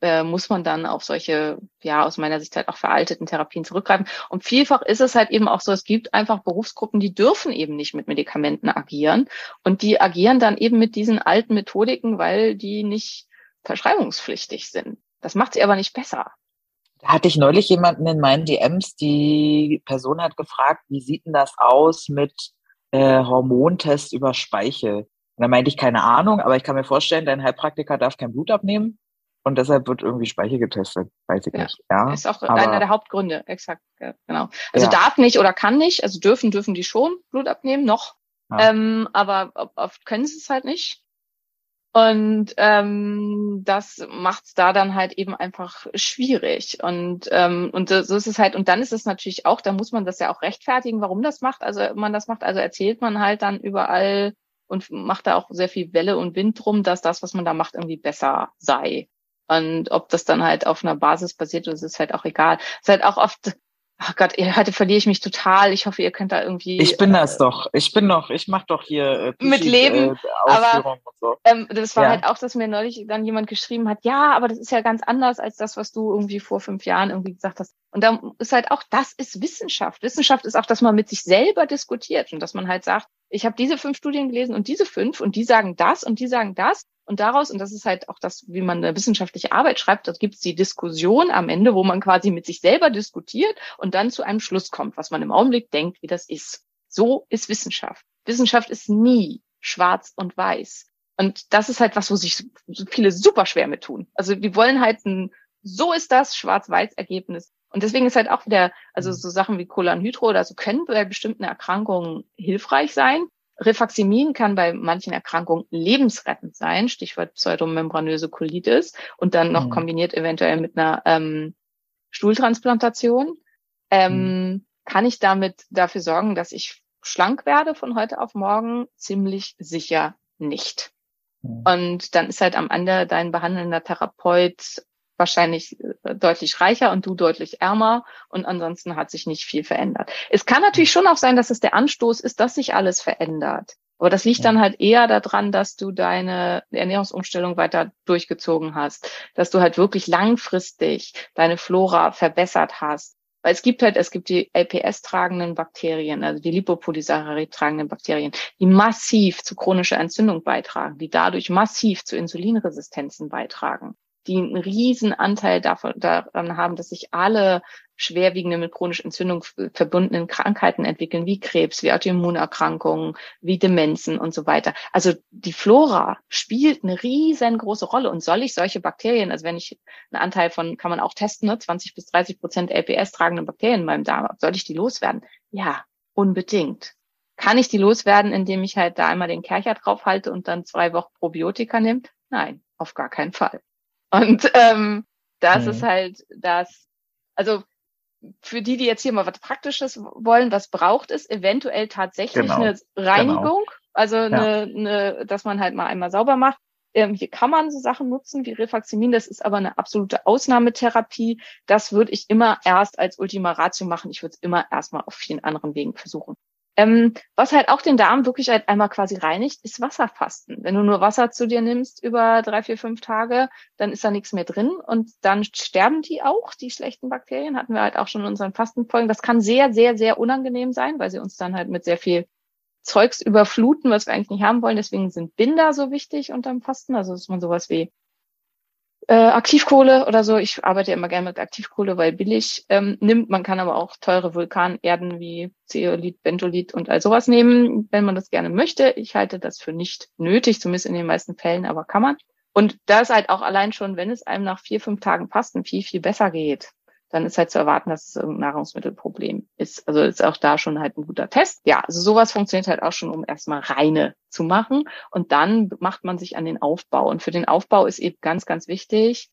äh, muss man dann auf solche, ja, aus meiner Sicht halt auch veralteten Therapien zurückgreifen? Und vielfach ist es halt eben auch so, es gibt einfach Berufsgruppen, die dürfen eben nicht mit Medikamenten agieren. Und die agieren dann eben mit diesen alten Methodiken, weil die nicht verschreibungspflichtig sind. Das macht sie aber nicht besser. Da hatte ich neulich jemanden in meinen DMs, die Person hat gefragt, wie sieht denn das aus mit äh, Hormontest über Speichel? Und da meinte ich keine Ahnung, aber ich kann mir vorstellen, dein Heilpraktiker darf kein Blut abnehmen und deshalb wird irgendwie Speichel getestet. Weiß ich Ja. nicht. Ja, ist auch aber- einer der Hauptgründe, exakt, ja, genau. Also Ja. darf nicht oder kann nicht, also dürfen, dürfen die schon Blut abnehmen, noch. Ähm, aber oft können sie es halt nicht. Und ähm, das macht es da dann halt eben einfach schwierig. Und, ähm, und so ist es halt, und dann ist es natürlich auch, da muss man das ja auch rechtfertigen, warum das macht, also man das macht. Also erzählt man halt dann überall und macht da auch sehr viel Welle und Wind drum, dass das, was man da macht, irgendwie besser sei. Und ob das dann halt auf einer Basis basiert, das ist halt auch egal. Es ist halt auch oft, Ach Gott, ihr, heute verliere ich mich total. Ich hoffe, ihr könnt da irgendwie. Ich bin das doch. Ich bin doch, ich mach doch hier äh, Mit Leben, äh, und so. Ähm, das war Ja. halt auch, dass mir neulich dann jemand geschrieben hat, ja, aber das ist ja ganz anders als das, was du irgendwie vor fünf Jahren irgendwie gesagt hast. Und da ist halt auch, das ist Wissenschaft. Wissenschaft ist auch, dass man mit sich selber diskutiert und dass man halt sagt, ich habe diese fünf Studien gelesen und diese fünf und die sagen das und die sagen das. Und daraus, und das ist halt auch das, wie man eine wissenschaftliche Arbeit schreibt, dort gibt es die Diskussion am Ende, wo man quasi mit sich selber diskutiert und dann zu einem Schluss kommt, was man im Augenblick denkt, wie das ist. So ist Wissenschaft. Wissenschaft ist nie schwarz und weiß. Und das ist halt was, wo sich viele super schwer mit tun. Also die wollen halt ein, so ist das Schwarz-Weiß-Ergebnis. Und deswegen ist halt auch wieder, also so Sachen wie Cholanhydro oder so können bei bestimmten Erkrankungen hilfreich sein. Rifaximin kann bei manchen Erkrankungen lebensrettend sein, Stichwort pseudomembranöse Colitis und dann noch Mhm. kombiniert eventuell mit einer ähm, Stuhltransplantation. Ähm, Kann ich damit dafür sorgen, dass ich schlank werde von heute auf morgen? Ziemlich sicher nicht. Mhm. Und dann ist halt am Ende dein behandelnder Therapeut wahrscheinlich äh, deutlich reicher und du deutlich ärmer und ansonsten hat sich nicht viel verändert. Es kann natürlich schon auch sein, dass es der Anstoß ist, dass sich alles verändert. Aber das liegt dann halt eher daran, dass du deine Ernährungsumstellung weiter durchgezogen hast, dass du halt wirklich langfristig deine Flora verbessert hast. Weil es gibt halt, es gibt die LPS-tragenden Bakterien, also die Lipopolysaccharid-tragenden Bakterien, die massiv zu chronischer Entzündung beitragen, die dadurch massiv zu Insulinresistenzen beitragen, die einen riesen Anteil davon, daran haben, dass sich alle schwerwiegende mit chronischer Entzündung verbundenen Krankheiten entwickeln, wie Krebs, wie Autoimmunerkrankungen, wie Demenzen und so weiter. Also die Flora spielt eine riesengroße Rolle. Und soll ich solche Bakterien, also wenn ich einen Anteil von, kann man auch testen, ne, 20 bis 30 Prozent LPS tragende Bakterien in meinem Darm soll ich die loswerden? Ja, unbedingt. Kann ich die loswerden, indem ich halt da einmal den Kercher draufhalte und dann zwei Wochen Probiotika nehme? Nein, auf gar keinen Fall. Und ähm, das Mhm. ist halt das, also für die, die jetzt hier mal was Praktisches wollen, was braucht es? Eventuell tatsächlich Genau. eine Reinigung, also eine, eine, dass man halt mal einmal sauber macht. Ähm, hier kann man so Sachen nutzen wie Rifaximin, das ist aber eine absolute Ausnahmetherapie. Das würde ich immer erst als Ultima Ratio machen. Ich würde es immer erstmal auf vielen anderen Wegen versuchen. Ähm, was halt auch den Darm wirklich halt einmal quasi reinigt, ist Wasserfasten. Wenn du nur Wasser zu dir nimmst über drei, vier, fünf Tage, dann ist da nichts mehr drin und dann sterben die auch, die schlechten Bakterien. Hatten wir halt auch schon in unseren Fastenfolgen. Das kann sehr, sehr, sehr unangenehm sein, weil sie uns dann halt mit sehr viel Zeugs überfluten, was wir eigentlich nicht haben wollen. Deswegen sind Binder so wichtig unterm Fasten. Also dass man sowas wie äh, Aktivkohle oder so. Ich arbeite immer gerne mit Aktivkohle, weil billig ähm, nimmt. Man kann aber auch teure Vulkanerden wie Zeolit, Bentolit und all sowas nehmen, wenn man das gerne möchte. Ich halte das für nicht nötig, zumindest in den meisten Fällen, aber kann man. Und da ist halt auch allein schon, wenn es einem nach vier, fünf Tagen Fasten viel, viel besser geht, dann ist halt zu erwarten, dass es irgendein Nahrungsmittelproblem ist. Also ist auch da schon halt ein guter Test. Ja, also sowas funktioniert halt auch schon, um erstmal reine zu machen. Und dann macht man sich an den Aufbau. Und für den Aufbau ist eben ganz, ganz wichtig,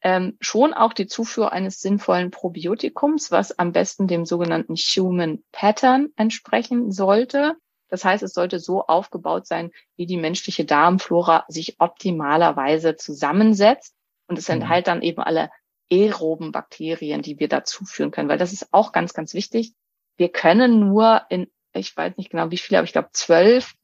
ähm, schon auch die Zufuhr eines sinnvollen Probiotikums, was am besten dem sogenannten Human Pattern entsprechen sollte. Das heißt, es sollte so aufgebaut sein, wie die menschliche Darmflora sich optimalerweise zusammensetzt. Und es Mhm. enthält dann eben alle aeroben Bakterien, die wir dazu führen können, weil das ist auch ganz, ganz wichtig. Wir können nur in, ich weiß nicht genau wie viele, aber ich glaube zwölf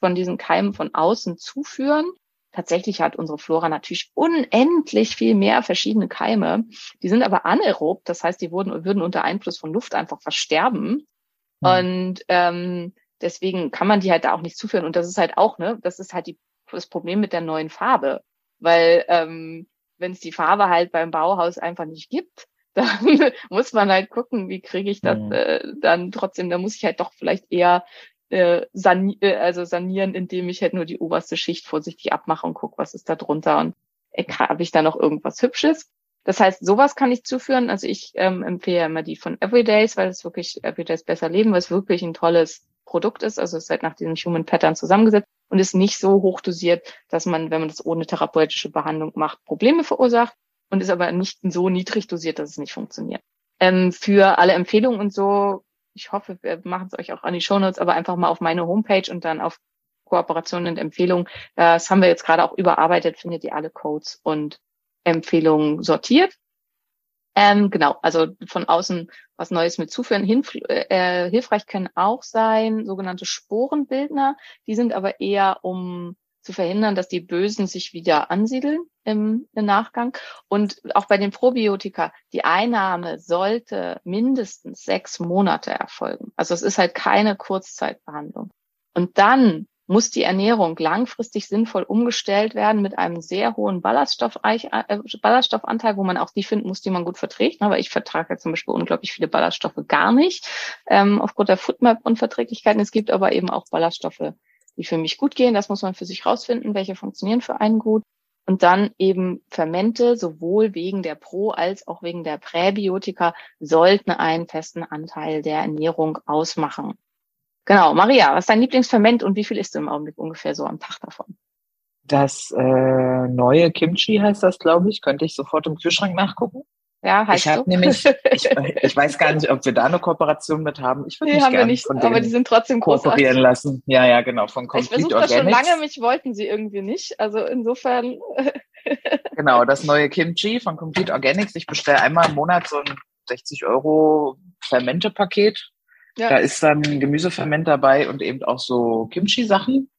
von diesen Keimen von außen zuführen. Tatsächlich hat unsere Flora natürlich unendlich viel mehr verschiedene Keime. Die sind aber anaerob, das heißt, die wurden, würden unter Einfluss von Luft einfach versterben. Mhm. Und ähm, deswegen kann man die halt da auch nicht zuführen. Und das ist halt auch, ne, das ist halt die, das Problem mit der neuen Farbe. Weil ähm, wenn es die Farbe halt beim Bauhaus einfach nicht gibt, dann muss man halt gucken, wie kriege ich das Mhm. äh, dann trotzdem, da muss ich halt doch vielleicht eher äh, sani äh, also sanieren, indem ich halt nur die oberste Schicht vorsichtig abmache und gucke, was ist da drunter und äh, habe ich da noch irgendwas Hübsches. Das heißt, sowas kann ich zuführen. Also ich ähm, empfehle immer die von Everydays, weil es wirklich Everydays besser leben, weil es wirklich ein tolles Produkt ist. Also es ist halt nach diesem Human Pattern zusammengesetzt und ist nicht so hoch dosiert, dass man, wenn man das ohne therapeutische Behandlung macht, Probleme verursacht und ist aber nicht so niedrig dosiert, dass es nicht funktioniert. Ähm, für alle Empfehlungen und so, ich hoffe, wir machen es euch auch an die Shownotes, aber einfach mal auf meine Homepage und dann auf Kooperationen und Empfehlungen. Das haben wir jetzt gerade auch überarbeitet, findet ihr alle Codes und Empfehlungen sortiert. Ähm, genau, also von außen was Neues mit zuführen. Hinf äh, hilfreich können auch sein sogenannte Sporenbildner. Die sind aber eher um zu verhindern, dass die Bösen sich wieder ansiedeln im, im Nachgang. Und auch bei den Probiotika, die Einnahme sollte mindestens sechs Monate erfolgen. Also es ist halt keine Kurzzeitbehandlung. Und dann muss die Ernährung langfristig sinnvoll umgestellt werden mit einem sehr hohen äh, Ballaststoffanteil, wo man auch die finden muss, die man gut verträgt. Aber ich vertrage zum Beispiel unglaublich viele Ballaststoffe gar nicht, ähm, aufgrund der Foodmap-Unverträglichkeiten. Es gibt aber eben auch Ballaststoffe, die für mich gut gehen. Das muss man für sich rausfinden, welche funktionieren für einen gut. Und dann eben Fermente, sowohl wegen der Pro- als auch wegen der Präbiotika, sollten einen festen Anteil der Ernährung ausmachen. Genau, Maria, was ist dein Lieblingsferment und wie viel isst du im Augenblick ungefähr so am Tag davon? Das äh, neue Kimchi heißt das, glaube ich. Könnte ich sofort im Kühlschrank nachgucken. Ja, heißt ich habe nämlich, ich, ich weiß gar nicht, ob wir da eine Kooperation mit haben. Ich würde nee, mich haben wir nicht, aber die sind trotzdem kooperieren großartig. lassen. Ja, ja, genau, von Ich Complete versuche das schon lange, mich wollten sie irgendwie nicht. Also insofern, Genau, das neue Kimchi von Complete Organics. Ich bestelle einmal im Monat so ein 60 Euro Fermente-Paket. Ja. Da ist dann Gemüseferment dabei und eben auch so Kimchi-Sachen.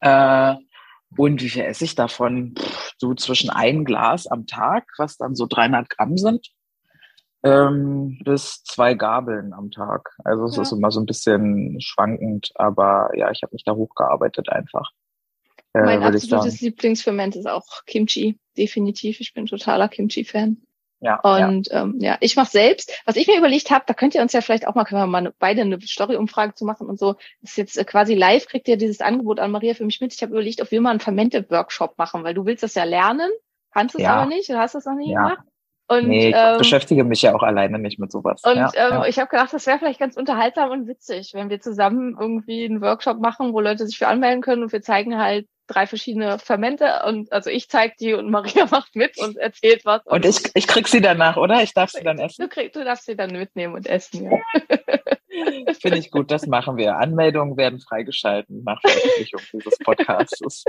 Äh, und wie viel esse ich davon? Pff, so zwischen ein Glas am Tag, was dann so 300 Gramm sind, ähm, bis zwei Gabeln am Tag. Also es Ja. ist immer so ein bisschen schwankend, aber ja, ich habe mich da hochgearbeitet einfach. Äh, mein absolutes Lieblingsferment ist auch Kimchi. Definitiv. Ich bin totaler Kimchi-Fan. Ja, ja. Und ähm, ja, ich mache selbst. Was ich mir überlegt habe, da könnt ihr uns ja vielleicht auch mal, können wir mal eine- beide eine Story-Umfrage zu machen und so. Das ist jetzt äh, quasi live, kriegt ihr dieses Angebot an Maria für mich mit. Ich habe überlegt, ob wir mal einen Fermente-Workshop machen, weil du willst das ja lernen, kannst es Ja. aber nicht, du hast das noch nie Ja. gemacht. Und, nee, ich ähm, beschäftige mich ja auch alleine nicht mit sowas. und ja, ähm, ja. ich habe gedacht, das wäre vielleicht ganz unterhaltsam und witzig, wenn wir zusammen irgendwie einen Workshop machen, wo Leute sich für anmelden können und wir zeigen halt drei verschiedene Fermente und also ich zeige die und Maria macht mit und erzählt was. Und ich, ich krieg sie danach, oder? Ich darf sie dann essen. Du, krieg, du darfst sie dann mitnehmen und essen, ja. Finde ich gut, das machen wir. Anmeldungen werden freigeschalten nach Veröffentlichung dieses Podcasts.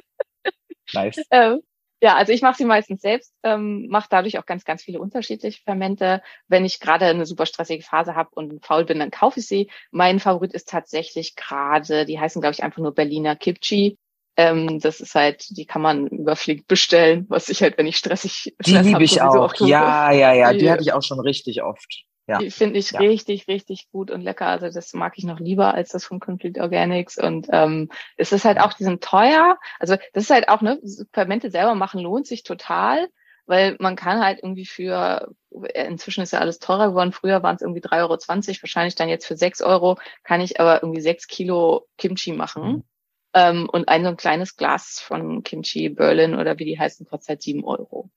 Nice. Ähm, ja, also ich mache sie meistens selbst, ähm, mache dadurch auch ganz, ganz viele unterschiedliche Fermente. Wenn ich gerade eine super stressige Phase habe und faul bin, dann kaufe ich sie. Mein Favorit ist tatsächlich gerade, die heißen, glaube ich, einfach nur Berliner Kimchi. Ähm, das ist halt, die kann man überfliegt bestellen, was ich halt, wenn ich stressig Die Stress liebe ich auch. Ja, ja, ja. Die Die- hatte ich auch schon richtig oft. Ja. Die finde ich Ja. richtig, richtig gut und lecker. Also das mag ich noch lieber als das von Complete Organics. Und ähm, es ist halt auch, die sind teuer. Also das ist halt auch, ne, Fermente selber machen lohnt sich total, weil man kann halt irgendwie für, inzwischen ist ja alles teurer geworden, früher waren es irgendwie 3,20 Euro, wahrscheinlich dann jetzt für 6 Euro, kann ich aber irgendwie 6 Kilo Kimchi machen. Mhm. Ähm, und ein so ein kleines Glas von Kimchi Berlin oder wie die heißen, kostet halt 7 Euro.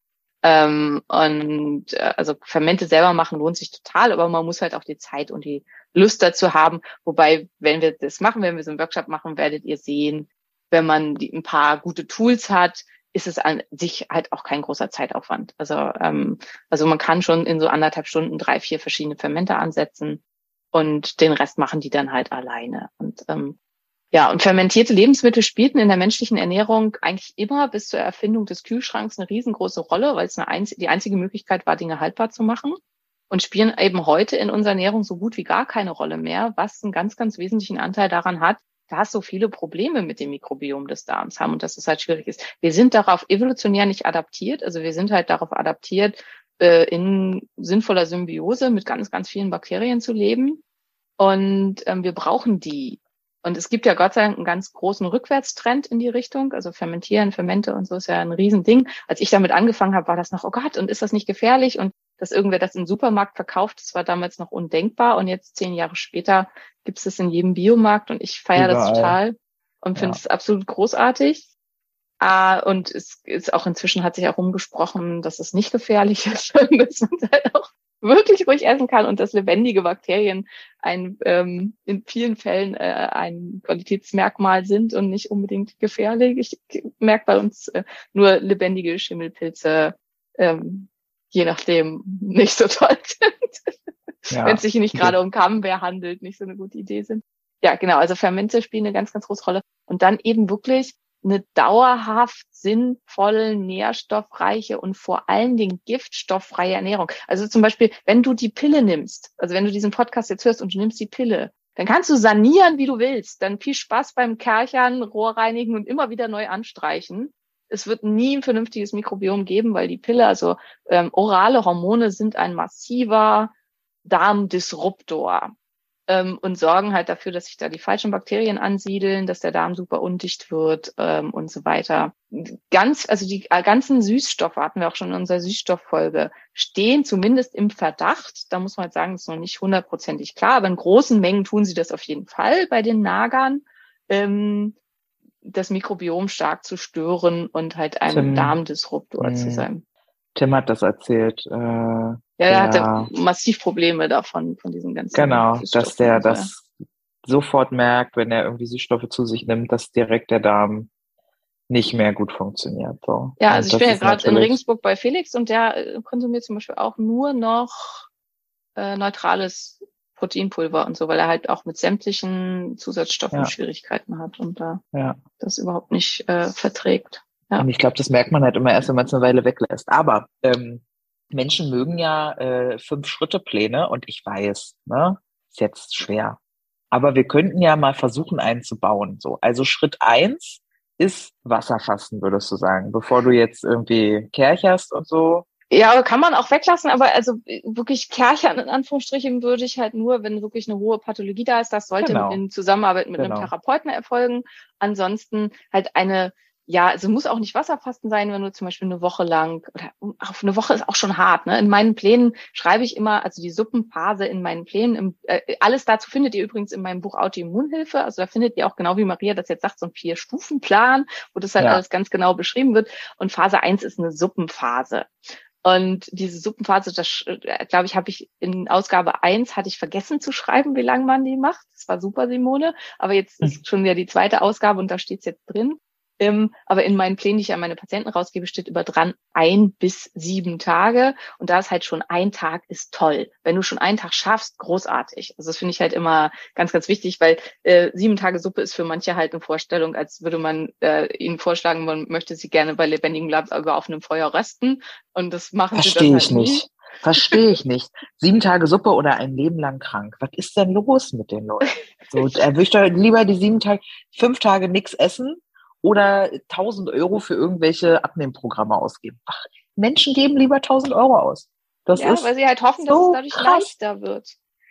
Ähm, und äh, also Fermente selber machen lohnt sich total, aber man muss halt auch die Zeit und die Lust dazu haben. Wobei, wenn wir das machen, wenn wir so einen Workshop machen, werdet ihr sehen, wenn man die, ein paar gute Tools hat, ist es an sich halt auch kein großer Zeitaufwand. Also, ähm, also man kann schon in so anderthalb Stunden drei, vier verschiedene Fermente ansetzen und den Rest machen die dann halt alleine. Und ähm, ja, und fermentierte Lebensmittel spielten in der menschlichen Ernährung eigentlich immer bis zur Erfindung des Kühlschranks eine riesengroße Rolle, weil es eine die einzige Möglichkeit war, Dinge haltbar zu machen. Und spielen eben heute in unserer Ernährung so gut wie gar keine Rolle mehr, was einen ganz, ganz wesentlichen Anteil daran hat, dass so viele Probleme mit dem Mikrobiom des Darms haben und dass es halt schwierig ist. Wir sind darauf evolutionär nicht adaptiert, also wir sind halt darauf adaptiert, äh, in sinnvoller Symbiose mit ganz, ganz vielen Bakterien zu leben. Und ähm, wir brauchen die. Und es gibt ja Gott sei Dank einen ganz großen Rückwärtstrend in die Richtung. Also Fermentieren, Fermente und so ist ja ein Riesending. Als ich damit angefangen habe, war das noch, oh Gott, und ist das nicht gefährlich? Und dass irgendwer das im Supermarkt verkauft, das war damals noch undenkbar. Und jetzt zehn Jahre später gibt es das in jedem Biomarkt und ich feiere das total und Ja. finde es absolut großartig. Ah, und es ist auch inzwischen hat sich auch rumgesprochen, dass es nicht gefährlich ist, man es halt auch wirklich ruhig essen kann und dass lebendige Bakterien ein ähm, in vielen Fällen äh, ein Qualitätsmerkmal sind und nicht unbedingt gefährlich. Ich merke bei uns äh, nur lebendige Schimmelpilze, ähm, je nachdem, nicht so toll sind. Ja. Wenn es sich nicht gerade um Camembert handelt, nicht so eine gute Idee sind. Ja, genau. Also Fermente spielen eine ganz, ganz große Rolle. Und dann eben wirklich eine dauerhaft sinnvolle, nährstoffreiche und vor allen Dingen giftstofffreie Ernährung. Also zum Beispiel, wenn du die Pille nimmst, also wenn du diesen Podcast jetzt hörst und du nimmst die Pille, dann kannst du sanieren, wie du willst. Dann viel Spaß beim Kerchern, Rohr reinigen und immer wieder neu anstreichen. Es wird nie ein vernünftiges Mikrobiom geben, weil die Pille, also ähm, orale Hormone sind ein massiver Darmdisruptor ähm, und sorgen halt dafür, dass sich da die falschen Bakterien ansiedeln, dass der Darm super undicht wird ähm, und so weiter. Ganz, also die ganzen Süßstoffe hatten wir auch schon in unserer Süßstofffolge, stehen zumindest im Verdacht. Da muss man halt sagen, das ist noch nicht hundertprozentig klar, aber in großen Mengen tun sie das auf jeden Fall bei den Nagern. Ähm, das Mikrobiom stark zu stören und halt ein Tim, Darmdisruptor mh. zu sein. Tim hat das erzählt. Äh, Ja, er Ja. hatte massiv Probleme davon, von diesen ganzen. genau, dass der und so. das sofort merkt, wenn er irgendwie Süßstoffe zu sich nimmt, dass direkt der Darm nicht mehr gut funktioniert. So. Ja, Und also ich das bin ja gerade in Regensburg bei Felix und der äh, konsumiert zum Beispiel auch nur noch äh, neutrales Proteinpulver und so, weil er halt auch mit sämtlichen Zusatzstoffen Ja. Schwierigkeiten hat und da Ja. das überhaupt nicht äh, verträgt. Ja. Und ich glaube, das merkt man halt immer erst, wenn man es eine Weile weglässt. Aber ähm, Menschen mögen ja äh, Fünf-Schritte-Pläne und ich weiß, ne, ist jetzt schwer. Aber wir könnten ja mal versuchen, einen zu bauen. So. Also Schritt eins ist Wasserfasten, würdest du sagen, bevor du jetzt irgendwie kercherst und so. Ja, kann man auch weglassen, aber also äh, wirklich Kerchern in Anführungsstrichen würde ich halt nur, wenn wirklich eine hohe Pathologie da ist, das sollte Genau. in Zusammenarbeit mit Genau. einem Therapeuten erfolgen. Ansonsten halt eine, ja, also muss auch nicht Wasserfasten sein, wenn du zum Beispiel eine Woche lang oder auf eine Woche ist auch schon hart. Ne? In meinen Plänen schreibe ich immer, also die Suppenphase in meinen Plänen. Im, äh, alles dazu findet ihr übrigens in meinem Buch Autoimmunhilfe. Also da findet ihr auch genau wie Maria das jetzt sagt, so einen Vier-Stufen-Plan, wo das halt Ja. alles ganz genau beschrieben wird. Und Phase eins ist eine Suppenphase. Und diese Suppenphase, das äh, glaube ich, habe ich in Ausgabe eins hatte ich vergessen zu schreiben, wie lange man die macht. Das war super, Simone. Aber jetzt Hm. ist schon ja die zweite Ausgabe und da steht's jetzt drin. Ähm, aber in meinen Plänen, die ich an meine Patienten rausgebe, steht über dran ein bis sieben Tage. Und da ist halt schon ein Tag ist toll. Wenn du schon einen Tag schaffst, großartig. Also das finde ich halt immer ganz, ganz wichtig, weil äh, sieben Tage Suppe ist für manche halt eine Vorstellung, als würde man äh, ihnen vorschlagen, man möchte sie gerne bei lebendigem Leib über offenem Feuer rösten. Und das machen sie Verstehe dann ich halt nie. nicht. Verstehe ich nicht. Sieben Tage Suppe oder ein Leben lang krank. Was ist denn los mit den Leuten? So, er möchte doch lieber die sieben Tage, fünf Tage nichts essen oder 1000 Euro für irgendwelche Abnehmprogramme ausgeben. Ach, Menschen geben lieber 1000 Euro aus. Das Ja, ist, weil sie halt hoffen, dass so es dadurch krass. leichter wird.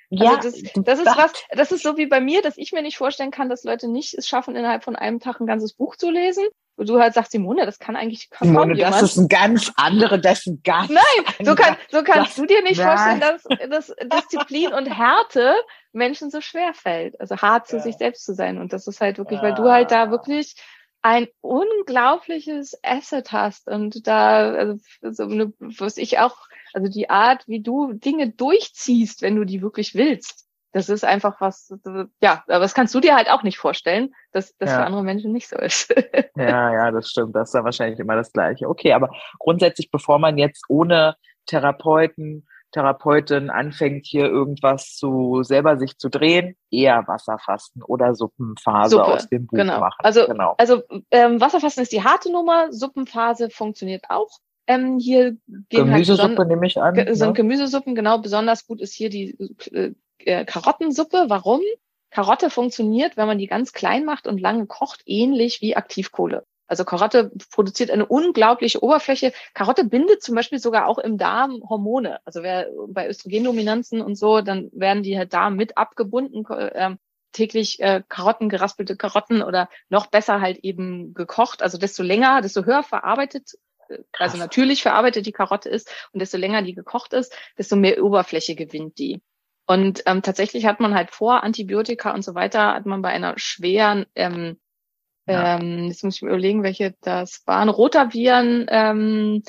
ja, also das, das ist was, das ist so wie bei mir, dass ich mir nicht vorstellen kann, dass Leute nicht es schaffen, innerhalb von einem Tag ein ganzes Buch zu lesen. Und du halt sagst, Simone, das kann eigentlich kaum Simone, jemand. das ist ein ganz andere, das ist ein ganz Nein, so, kann, so kannst Das- du dir nicht Nein. vorstellen, dass, dass Disziplin und Härte Menschen so schwer fällt. Also hart zu Ja. sich selbst zu sein. Und das ist halt wirklich, weil du halt da wirklich ein unglaubliches Asset hast und da, also so eine, was ich auch, also die Art, wie du Dinge durchziehst, wenn du die wirklich willst. Das ist einfach was, ja, aber das kannst du dir halt auch nicht vorstellen, dass das Ja. für andere Menschen nicht so ist. Ja, ja, das stimmt. Das ist dann wahrscheinlich immer das Gleiche. Okay, aber grundsätzlich, bevor man jetzt ohne Therapeuten, Therapeutin anfängt, hier irgendwas zu selber sich zu drehen, eher Wasserfasten oder Suppenphase Suppe, aus dem Buch genau. machen. Also- genau. Also ähm, Wasserfasten ist die harte Nummer, Suppenphase funktioniert auch. Ähm, hier gehen halt Gemüsesuppe beson- nehme ich an. ge- sind ne? Gemüsesuppen, genau, besonders gut ist hier die äh, äh, Karottensuppe. Warum? Karotte funktioniert, wenn man die ganz klein macht und lange kocht, ähnlich wie Aktivkohle. Also Karotte produziert eine unglaubliche Oberfläche. Karotte bindet zum Beispiel sogar auch im Darm Hormone. Also wer bei Östrogendominanzen und so, dann werden die halt da mit abgebunden. Ähm, täglich äh, Karotten, geraspelte Karotten oder noch besser halt eben gekocht. Also desto länger, desto höher verarbeitet, äh, also natürlich verarbeitet die Karotte ist und desto länger die gekocht ist, desto mehr Oberfläche gewinnt die. Und ähm, tatsächlich hat man halt vor Antibiotika und so weiter, hat man bei einer schweren, ähm, Ähm, jetzt muss ich mir überlegen, welche das waren, Rotaviren, ähm,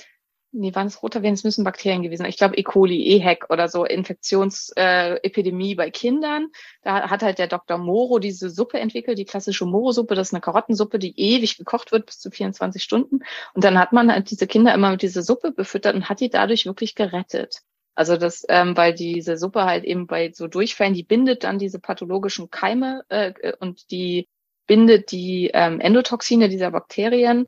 nee, waren es Rotaviren, es müssen Bakterien gewesen. Ich glaube E. coli, EHEC oder so, Infektionsepidemie äh, bei Kindern. Da hat halt der Dr. Moro diese Suppe entwickelt, die klassische Moro-Suppe. Das ist eine Karottensuppe, die ewig gekocht wird, bis zu 24 Stunden. Und dann hat man halt diese Kinder immer mit dieser Suppe befüttert und hat die dadurch wirklich gerettet. Also das, ähm, weil diese Suppe halt eben bei so Durchfällen, die bindet dann diese pathologischen Keime äh, und die bindet die ähm, Endotoxine dieser Bakterien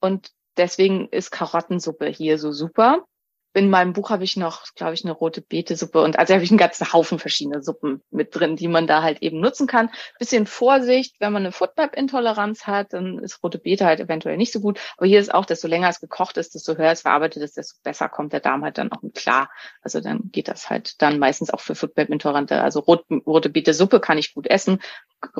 und deswegen ist Karottensuppe hier so super in meinem Buch habe ich noch, glaube ich, eine rote Beete-Suppe und also habe ich einen ganzen Haufen verschiedene Suppen mit drin, die man da halt eben nutzen kann. Bisschen Vorsicht, wenn man eine Foodmap-Intoleranz hat, dann ist rote Beete halt eventuell nicht so gut. Aber hier ist auch, desto länger es gekocht ist, desto höher es verarbeitet ist, desto besser kommt der Darm halt dann auch mit klar. Also dann geht das halt dann meistens auch für Foodmap-Intolerante. Also rot, rote Beete-Suppe kann ich gut essen.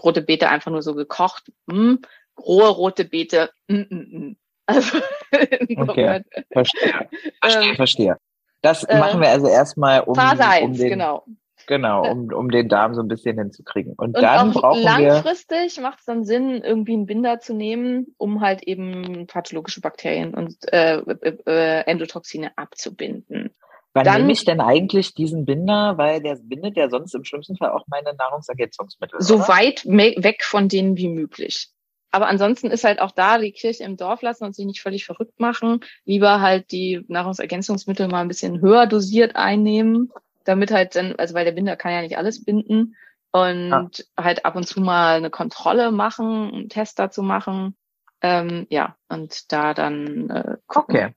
Rote Beete einfach nur so gekocht. Mh. Rohe rote Beete. Mm, mm, mm. Also, okay, verstehe. Verstehe, ähm, verstehe. Das äh, machen wir also erstmal, um, Phase um 1, den, genau. genau, um, um den Darm so ein bisschen hinzukriegen. Und, Und dann auch brauchen wir, langfristig macht es dann Sinn, irgendwie einen Binder zu nehmen, um halt eben pathologische Bakterien und äh, äh, äh, Endotoxine abzubinden. wann dann- nehme ich denn eigentlich diesen Binder, weil der bindet ja sonst im schlimmsten Fall auch meine Nahrungsergänzungsmittel. So oder? weit weg von denen wie möglich. Aber ansonsten ist halt auch da die Kirche im Dorf lassen und sich nicht völlig verrückt machen. Lieber halt die Nahrungsergänzungsmittel mal ein bisschen höher dosiert einnehmen, damit halt dann, also weil der Binder kann ja nicht alles binden und Ja. halt ab und zu mal eine Kontrolle machen, einen Test dazu machen. Ähm, ja, und da dann äh, gucken. Okay.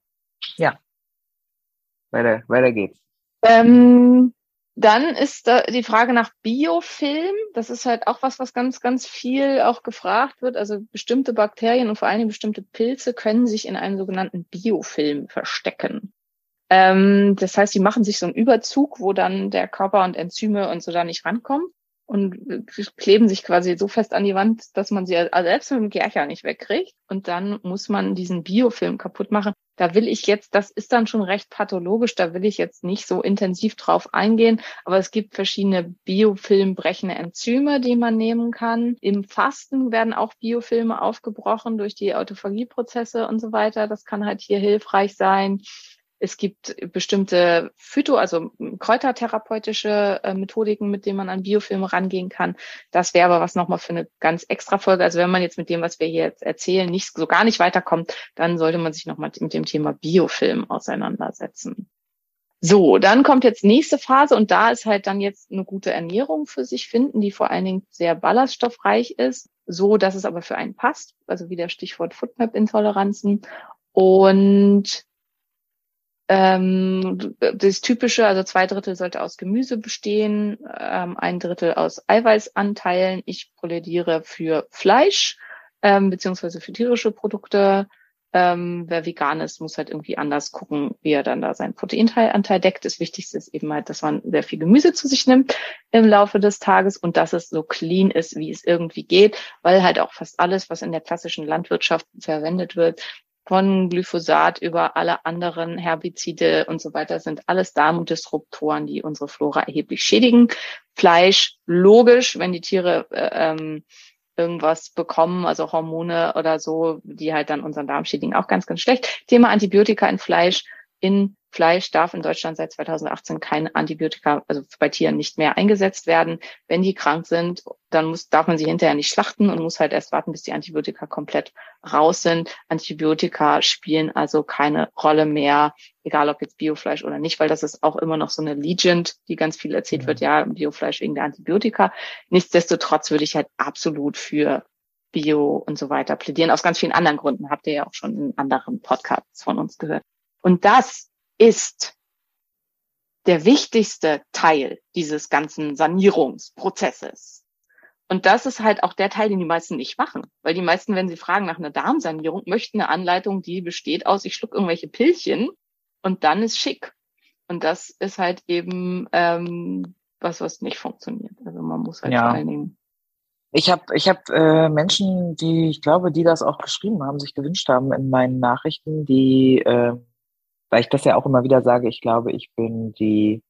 Ja. Weiter, weiter geht's. Ähm, dann ist da die Frage nach Biofilm. Das ist halt auch was, was ganz, ganz viel auch gefragt wird. Also bestimmte Bakterien und vor allen Dingen bestimmte Pilze können sich in einem sogenannten Biofilm verstecken. Ähm, das heißt, die machen sich so einen Überzug, wo dann der Körper und Enzyme und so da nicht rankommen und kleben sich quasi so fest an die Wand, dass man sie also selbst mit dem Kercher nicht wegkriegt. Und dann muss man diesen Biofilm kaputt machen. Da will ich jetzt, das ist dann schon recht pathologisch, da will ich jetzt nicht so intensiv drauf eingehen, aber es gibt verschiedene biofilmbrechende Enzyme, die man nehmen kann. Im Fasten werden auch Biofilme aufgebrochen durch die Autophagieprozesse und so weiter. Das kann halt hier hilfreich sein. Es gibt bestimmte Phyto, also kräutertherapeutische äh, Methodiken, mit denen man an Biofilme rangehen kann. Das wäre aber was nochmal für eine ganz extra Folge. Also wenn man jetzt mit dem, was wir hier jetzt erzählen, nicht so gar nicht weiterkommt, dann sollte man sich nochmal mit dem Thema Biofilm auseinandersetzen. So, dann kommt jetzt nächste Phase und da ist halt dann jetzt eine gute Ernährung für sich finden, die vor allen Dingen sehr ballaststoffreich ist, so dass es aber für einen passt. Also wieder Stichwort Foodmap-Intoleranzen. Und ähm, das typische, also zwei Drittel sollte aus Gemüse bestehen, ähm, ein Drittel aus Eiweißanteilen. Ich plädiere für Fleisch ähm, beziehungsweise für tierische Produkte. Ähm, wer vegan ist, muss halt irgendwie anders gucken, wie er dann da seinen Proteinanteil deckt. Das Wichtigste ist eben halt, dass man sehr viel Gemüse zu sich nimmt im Laufe des Tages und dass es so clean ist, wie es irgendwie geht, weil halt auch fast alles, was in der klassischen Landwirtschaft verwendet wird, von Glyphosat über alle anderen Herbizide und so weiter sind alles Darmdisruptoren, die unsere Flora erheblich schädigen. Fleisch, logisch, wenn die Tiere äh, ähm, irgendwas bekommen, also Hormone oder so, die halt dann unseren Darm schädigen, auch ganz, ganz schlecht. Thema Antibiotika in Fleisch. In Fleisch darf in Deutschland seit 2018 kein Antibiotika, also bei Tieren nicht mehr eingesetzt werden. Wenn die krank sind, dann muss, darf man sie hinterher nicht schlachten und muss halt erst warten, bis die Antibiotika komplett raus sind. Antibiotika spielen also keine Rolle mehr, egal ob jetzt Biofleisch oder nicht, weil das ist auch immer noch so eine Legend, die ganz viel erzählt Mhm. wird, ja, Biofleisch wegen der Antibiotika. Nichtsdestotrotz würde ich halt absolut für Bio und so weiter plädieren. Aus ganz vielen anderen Gründen habt ihr ja auch schon in anderen Podcasts von uns gehört. Und das ist der wichtigste Teil dieses ganzen Sanierungsprozesses. Und das ist halt auch der Teil, den die meisten nicht machen. Weil die meisten, wenn sie fragen nach einer Darmsanierung, möchten eine Anleitung, die besteht aus, ich schluck irgendwelche Pillchen und dann ist schick. Und das ist halt eben ähm, was, was nicht funktioniert. Also man muss halt Ja. vor allen Dingen. Ich habe ich hab, äh, Menschen, die, ich glaube, die das auch geschrieben haben, sich gewünscht haben in meinen Nachrichten, die, äh, weil ich das ja auch immer wieder sage, ich glaube, ich bin die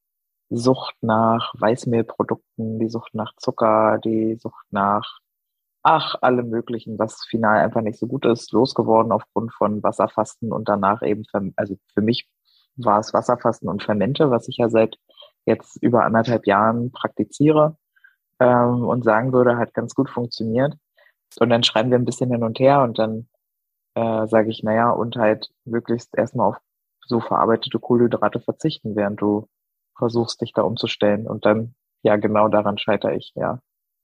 Sucht nach Weißmehlprodukten, die Sucht nach Zucker, die Sucht nach, ach, alle möglichen, was final einfach nicht so gut ist, losgeworden aufgrund von Wasserfasten und danach eben, also für mich war es Wasserfasten und Fermente, was ich ja seit jetzt über anderthalb Jahren praktiziere ähm, und sagen würde, hat ganz gut funktioniert. Und dann schreiben wir ein bisschen hin und her und dann äh, sage ich, naja, und halt möglichst erstmal auf so verarbeitete Kohlenhydrate verzichten, während du versuchst, dich da umzustellen. Und dann, ja, genau daran scheitere ich, ja.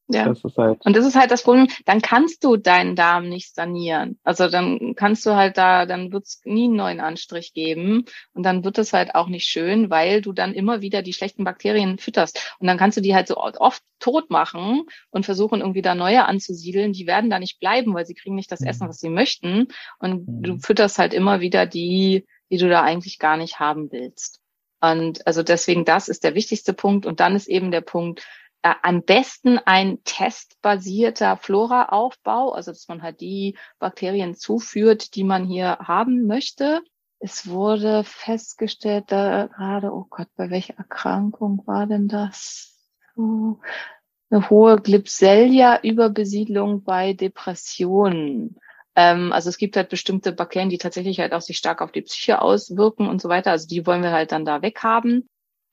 Ja. Das ist halt. Und das ist halt das Problem, dann kannst du deinen Darm nicht sanieren. Also dann kannst du halt da, dann wird es nie einen neuen Anstrich geben und dann wird es halt auch nicht schön, weil du dann immer wieder die schlechten Bakterien fütterst. Und dann kannst du die halt so oft tot machen und versuchen irgendwie da neue anzusiedeln. Die werden da nicht bleiben, weil sie kriegen nicht das Mhm. Essen, was sie möchten. Und Mhm. du fütterst halt immer wieder die, die du da eigentlich gar nicht haben willst. Und also deswegen, das ist der wichtigste Punkt. Und dann ist eben der Punkt, äh, am besten ein testbasierter Flora-Aufbau, also dass man halt die Bakterien zuführt, die man hier haben möchte. Es wurde festgestellt, da gerade, oh Gott, bei welcher Erkrankung war denn das? Eine hohe Glipselia-Überbesiedlung bei Depressionen. Ähm, also es gibt halt bestimmte Bakterien, die tatsächlich halt auch sich stark auf die Psyche auswirken und so weiter. Also die wollen wir halt dann da weghaben.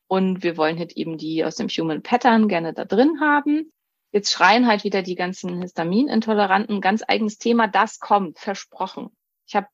Und wir wollen halt eben die aus dem Human Pattern gerne da drin haben. Jetzt schreien halt wieder die ganzen Histaminintoleranten. Ganz eigenes Thema, das kommt, versprochen. Ich habe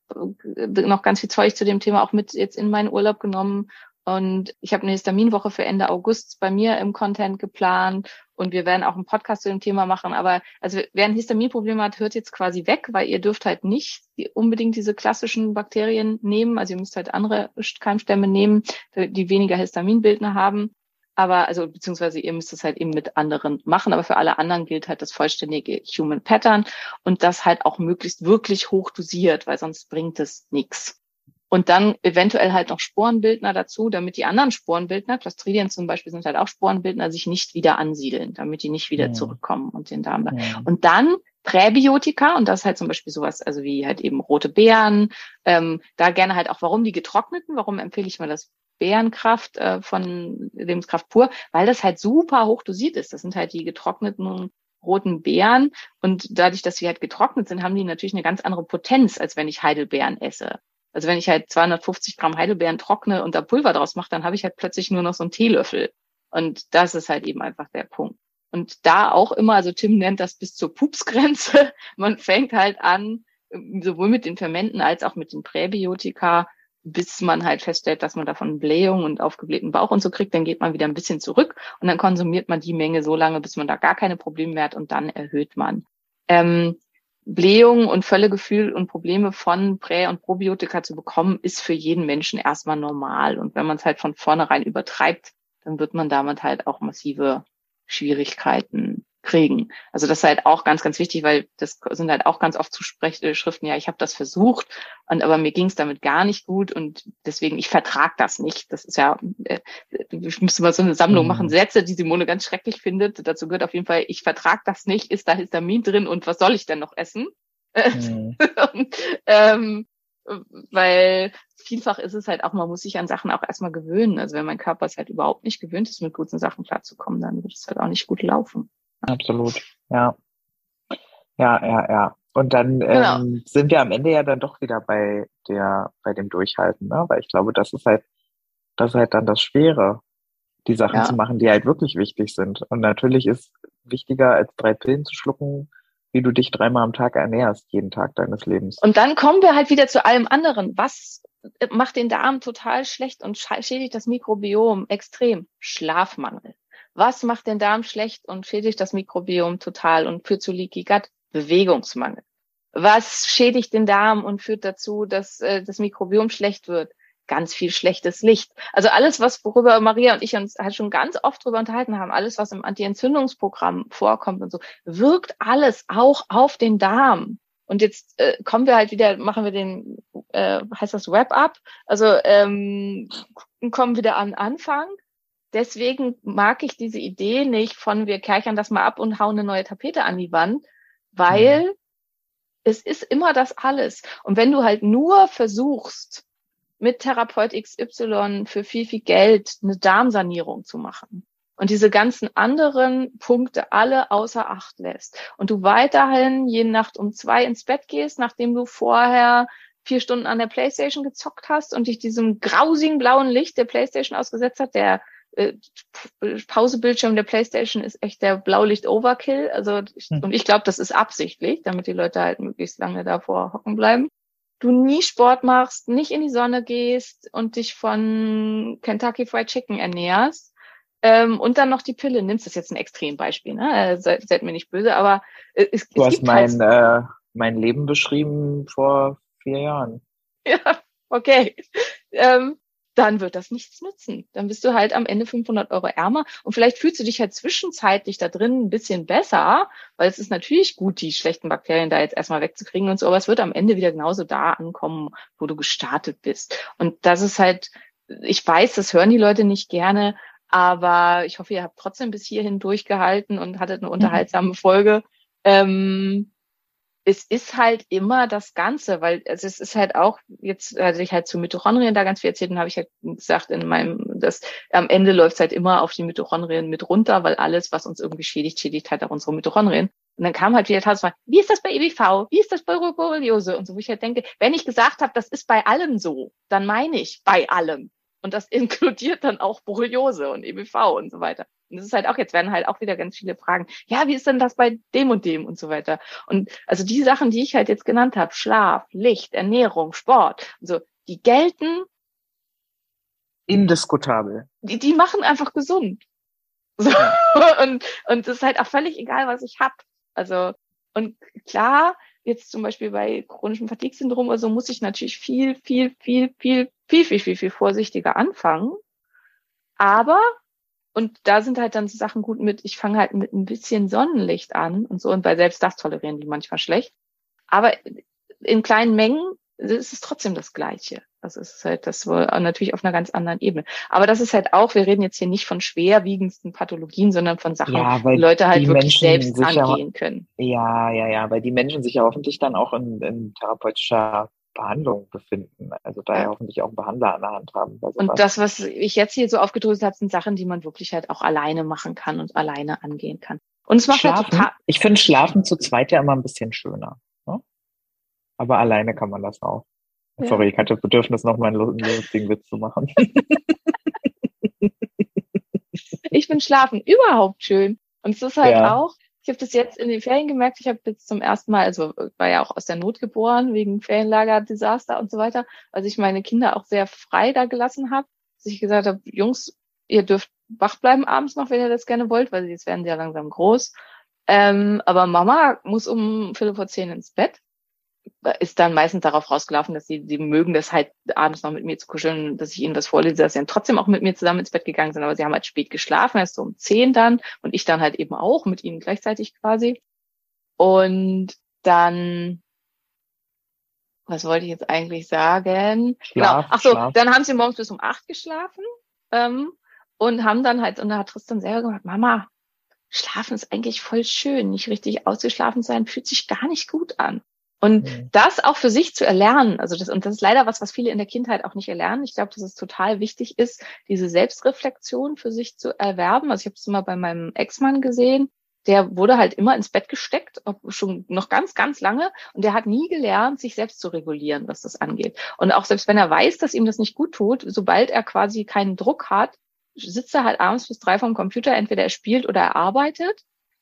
noch ganz viel Zeug zu dem Thema auch mit jetzt in meinen Urlaub genommen. Und ich habe eine Histaminwoche für Ende August bei mir im Content geplant. Und wir werden auch einen Podcast zu dem Thema machen. Aber also wer ein Histaminproblem hat, hört jetzt quasi weg, weil ihr dürft halt nicht unbedingt diese klassischen Bakterien nehmen. Also ihr müsst halt andere Keimstämme nehmen, die weniger Histaminbildner haben. Aber, also, beziehungsweise ihr müsst es halt eben mit anderen machen. Aber für alle anderen gilt halt das vollständige Human Pattern und das halt auch möglichst wirklich hoch dosiert, weil sonst bringt es nichts. Und dann eventuell halt noch Sporenbildner dazu, damit die anderen Sporenbildner, Clostridien zum Beispiel sind halt auch Sporenbildner, sich nicht wieder ansiedeln, damit die nicht wieder Ja. zurückkommen und den Darm. Ja. Und dann Präbiotika, und das ist halt zum Beispiel sowas, also wie halt eben rote Beeren, ähm, da gerne halt auch, warum die getrockneten, warum empfehle ich mal das Beerenkraft äh, von Lebenskraft pur, weil das halt super hoch dosiert ist. Das sind halt die getrockneten roten Beeren und dadurch, dass sie halt getrocknet sind, haben die natürlich eine ganz andere Potenz, als wenn ich Heidelbeeren esse. Also wenn ich halt 250 Gramm Heidelbeeren trockne und da Pulver draus mache, dann habe ich halt plötzlich nur noch so einen Teelöffel. Und das ist halt eben einfach der Punkt. Und da auch immer, also Tim nennt das bis zur Pupsgrenze. Man fängt halt an, sowohl mit den Fermenten als auch mit den Präbiotika, bis man halt feststellt, dass man davon Blähung und aufgeblähten Bauch und so kriegt, dann geht man wieder ein bisschen zurück und dann konsumiert man die Menge so lange, bis man da gar keine Probleme mehr hat und dann erhöht man. Ähm, Blähung und Völlegefühl und Probleme von Prä- und Probiotika zu bekommen, ist für jeden Menschen erstmal normal. Und wenn man es halt von vornherein übertreibt, dann wird man damit halt auch massive Schwierigkeiten kriegen. Also das ist halt auch ganz, ganz wichtig, weil das sind halt auch ganz oft Zuschriften, ja, ich habe das versucht, und aber mir ging es damit gar nicht gut und deswegen, ich vertrag das nicht. Das ist ja, äh, ich müsste mal so eine Sammlung Mhm. machen, Sätze, die Simone ganz schrecklich findet. Dazu gehört auf jeden Fall, ich vertrag das nicht, ist da Histamin drin und was soll ich denn noch essen? Mhm. und, ähm, weil vielfach ist es halt auch, man muss sich an Sachen auch erstmal gewöhnen. Also wenn mein Körper es halt überhaupt nicht gewöhnt ist, mit guten Sachen klarzukommen, dann wird es halt auch nicht gut laufen. Absolut, ja. Ja, ja, ja. Und dann Genau. ähm, sind wir am Ende ja dann doch wieder bei der, bei dem Durchhalten, ne? Weil ich glaube, das ist halt, das ist halt dann das Schwere, die Sachen Ja. zu machen, die halt wirklich wichtig sind. Und natürlich ist wichtiger, als drei Pillen zu schlucken, wie du dich dreimal am Tag ernährst, jeden Tag deines Lebens. Und dann kommen wir halt wieder zu allem anderen. Was macht den Darm total schlecht und schädigt das Mikrobiom extrem? Schlafmangel. Was macht den Darm schlecht und schädigt das Mikrobiom total und führt zu Leaky Gut? Bewegungsmangel. Was schädigt den Darm und führt dazu, dass äh, das Mikrobiom schlecht wird? Ganz viel schlechtes Licht. Also alles, was worüber Maria und ich uns halt schon ganz oft drüber unterhalten haben, alles, was im Anti-Entzündungsprogramm vorkommt und so, wirkt alles auch auf den Darm. Und jetzt äh, kommen wir halt wieder, machen wir den, äh, heißt das Wrap-up? Also ähm, kommen wieder an Anfang. Deswegen mag ich diese Idee nicht von wir kerchern das mal ab und hauen eine neue Tapete an die Wand, weil es ist immer das alles. Und wenn du halt nur versuchst, mit Therapeut XY für viel, viel Geld eine Darmsanierung zu machen und diese ganzen anderen Punkte alle außer Acht lässt und du weiterhin jede Nacht um zwei ins Bett gehst, nachdem du vorher vier Stunden an der Playstation gezockt hast und dich diesem grausigen blauen Licht der Playstation ausgesetzt hat, der äh, Pausebildschirm der Playstation ist echt der Blaulicht-Overkill. Also ich, Hm. und ich glaube, das ist absichtlich, damit die Leute halt möglichst lange davor hocken bleiben. Du nie Sport machst, nicht in die Sonne gehst und dich von Kentucky Fried Chicken ernährst, Ähm, und dann noch die Pille. Nimmst das jetzt ein Extrembeispiel, ne? Äh, seid, seid mir nicht böse, aber äh, es, Du es hast gibt halt mein, äh, mein Leben beschrieben vor vier Jahren. Ja, okay. Ähm, dann wird das nichts nützen. Dann bist du halt am Ende 500 Euro ärmer und vielleicht fühlst du dich halt zwischenzeitlich da drin ein bisschen besser, weil es ist natürlich gut, die schlechten Bakterien da jetzt erstmal wegzukriegen und so, aber es wird am Ende wieder genauso da ankommen, wo du gestartet bist. Und das ist halt, ich weiß, das hören die Leute nicht gerne, aber ich hoffe, ihr habt trotzdem bis hierhin durchgehalten und hattet eine unterhaltsame Folge. Ähm, es ist halt immer das Ganze, weil also es ist halt auch, jetzt hatte ich halt zu Mitochondrien da ganz viel erzählt und habe ich halt gesagt in meinem, dass am Ende läuft es halt immer auf die Mitochondrien mit runter, weil alles, was uns irgendwie schädigt, schädigt halt auch unsere Mitochondrien. Und dann kam halt wieder tausendmal, wie ist das bei EBV? Wie ist das bei Borreliose? Und so, wo ich halt denke, wenn ich gesagt habe, das ist bei allem so, dann meine ich bei allem. Und das inkludiert dann auch Borreliose und EBV und so weiter. Und das ist halt auch, jetzt werden halt auch wieder ganz viele Fragen, ja, wie ist denn das bei dem und dem und so weiter. Und also die Sachen, die ich halt jetzt genannt habe, Schlaf, Licht, Ernährung, Sport, so, die gelten, Indiskutabel. die, die machen einfach gesund. So. Und, und das ist halt auch völlig egal, was ich hab. Also, und klar, jetzt zum Beispiel bei chronischem Fatigue-Syndrom oder so muss ich natürlich viel, viel, viel, viel, viel, viel, viel, viel vorsichtiger anfangen. Aber, und da sind halt dann so Sachen gut mit, ich fange halt mit ein bisschen Sonnenlicht an und so, und bei selbst das tolerieren die manchmal schlecht. Aber in kleinen Mengen ist es trotzdem das Gleiche. Also es ist halt das wohl natürlich auf einer ganz anderen Ebene. Aber das ist halt auch, wir reden jetzt hier nicht von schwerwiegendsten Pathologien, sondern von Sachen, Ja, die Leute halt die wirklich Menschen selbst angehen können. Ja, ja, ja, weil die Menschen sich ja hoffentlich dann auch in, in therapeutischer Behandlung befinden. Also da ja hoffentlich auch einen Behandler an der Hand haben. Und das, was ich jetzt hier so aufgedröselt habe, sind Sachen, die man wirklich halt auch alleine machen kann und alleine angehen kann. Und es macht halt Schlafen, total, ich finde Schlafen zu zweit ja immer ein bisschen schöner. Ne? Aber alleine kann man das auch. Ja. Sorry, ich hatte das Bedürfnis, noch mal einen lustigen Witz zu machen. ich finde Schlafen überhaupt schön. Und es ist halt Ja. auch, ich habe das jetzt in den Ferien gemerkt, ich habe jetzt zum ersten Mal, also war ja auch aus der Not geboren, wegen Ferienlager-Desaster und so weiter, als ich meine Kinder auch sehr frei da gelassen habe, dass ich gesagt habe, Jungs, ihr dürft wach bleiben abends noch, wenn ihr das gerne wollt, weil jetzt werden sie ja langsam groß. Ähm, aber Mama muss um Viertel vor zehn ins Bett ist dann meistens darauf rausgelaufen, dass sie, sie mögen das halt abends noch mit mir zu kuscheln, dass ich ihnen was vorlese, dass sie dann trotzdem auch mit mir zusammen ins Bett gegangen sind, aber sie haben halt spät geschlafen, erst so um zehn dann und ich dann halt eben auch mit ihnen gleichzeitig quasi. Und dann, was wollte ich jetzt eigentlich sagen? Schlaf, genau. Ach so, Schlaf. dann haben sie morgens bis um acht geschlafen ähm, und haben dann halt, und da hat Tristan selber gesagt, Mama, Schlafen ist eigentlich voll schön, nicht richtig ausgeschlafen sein, fühlt sich gar nicht gut an. Und Mhm. das auch für sich zu erlernen, also das, und das ist leider was, was viele in der Kindheit auch nicht erlernen. Ich glaube, dass es total wichtig ist, diese Selbstreflexion für sich zu erwerben. Also ich habe es immer bei meinem Ex-Mann gesehen, der wurde halt immer ins Bett gesteckt, schon noch ganz, ganz lange, und der hat nie gelernt, sich selbst zu regulieren, was das angeht. Und auch selbst wenn er weiß, dass ihm das nicht gut tut, sobald er quasi keinen Druck hat, sitzt er halt abends bis drei vom Computer, entweder er spielt oder er arbeitet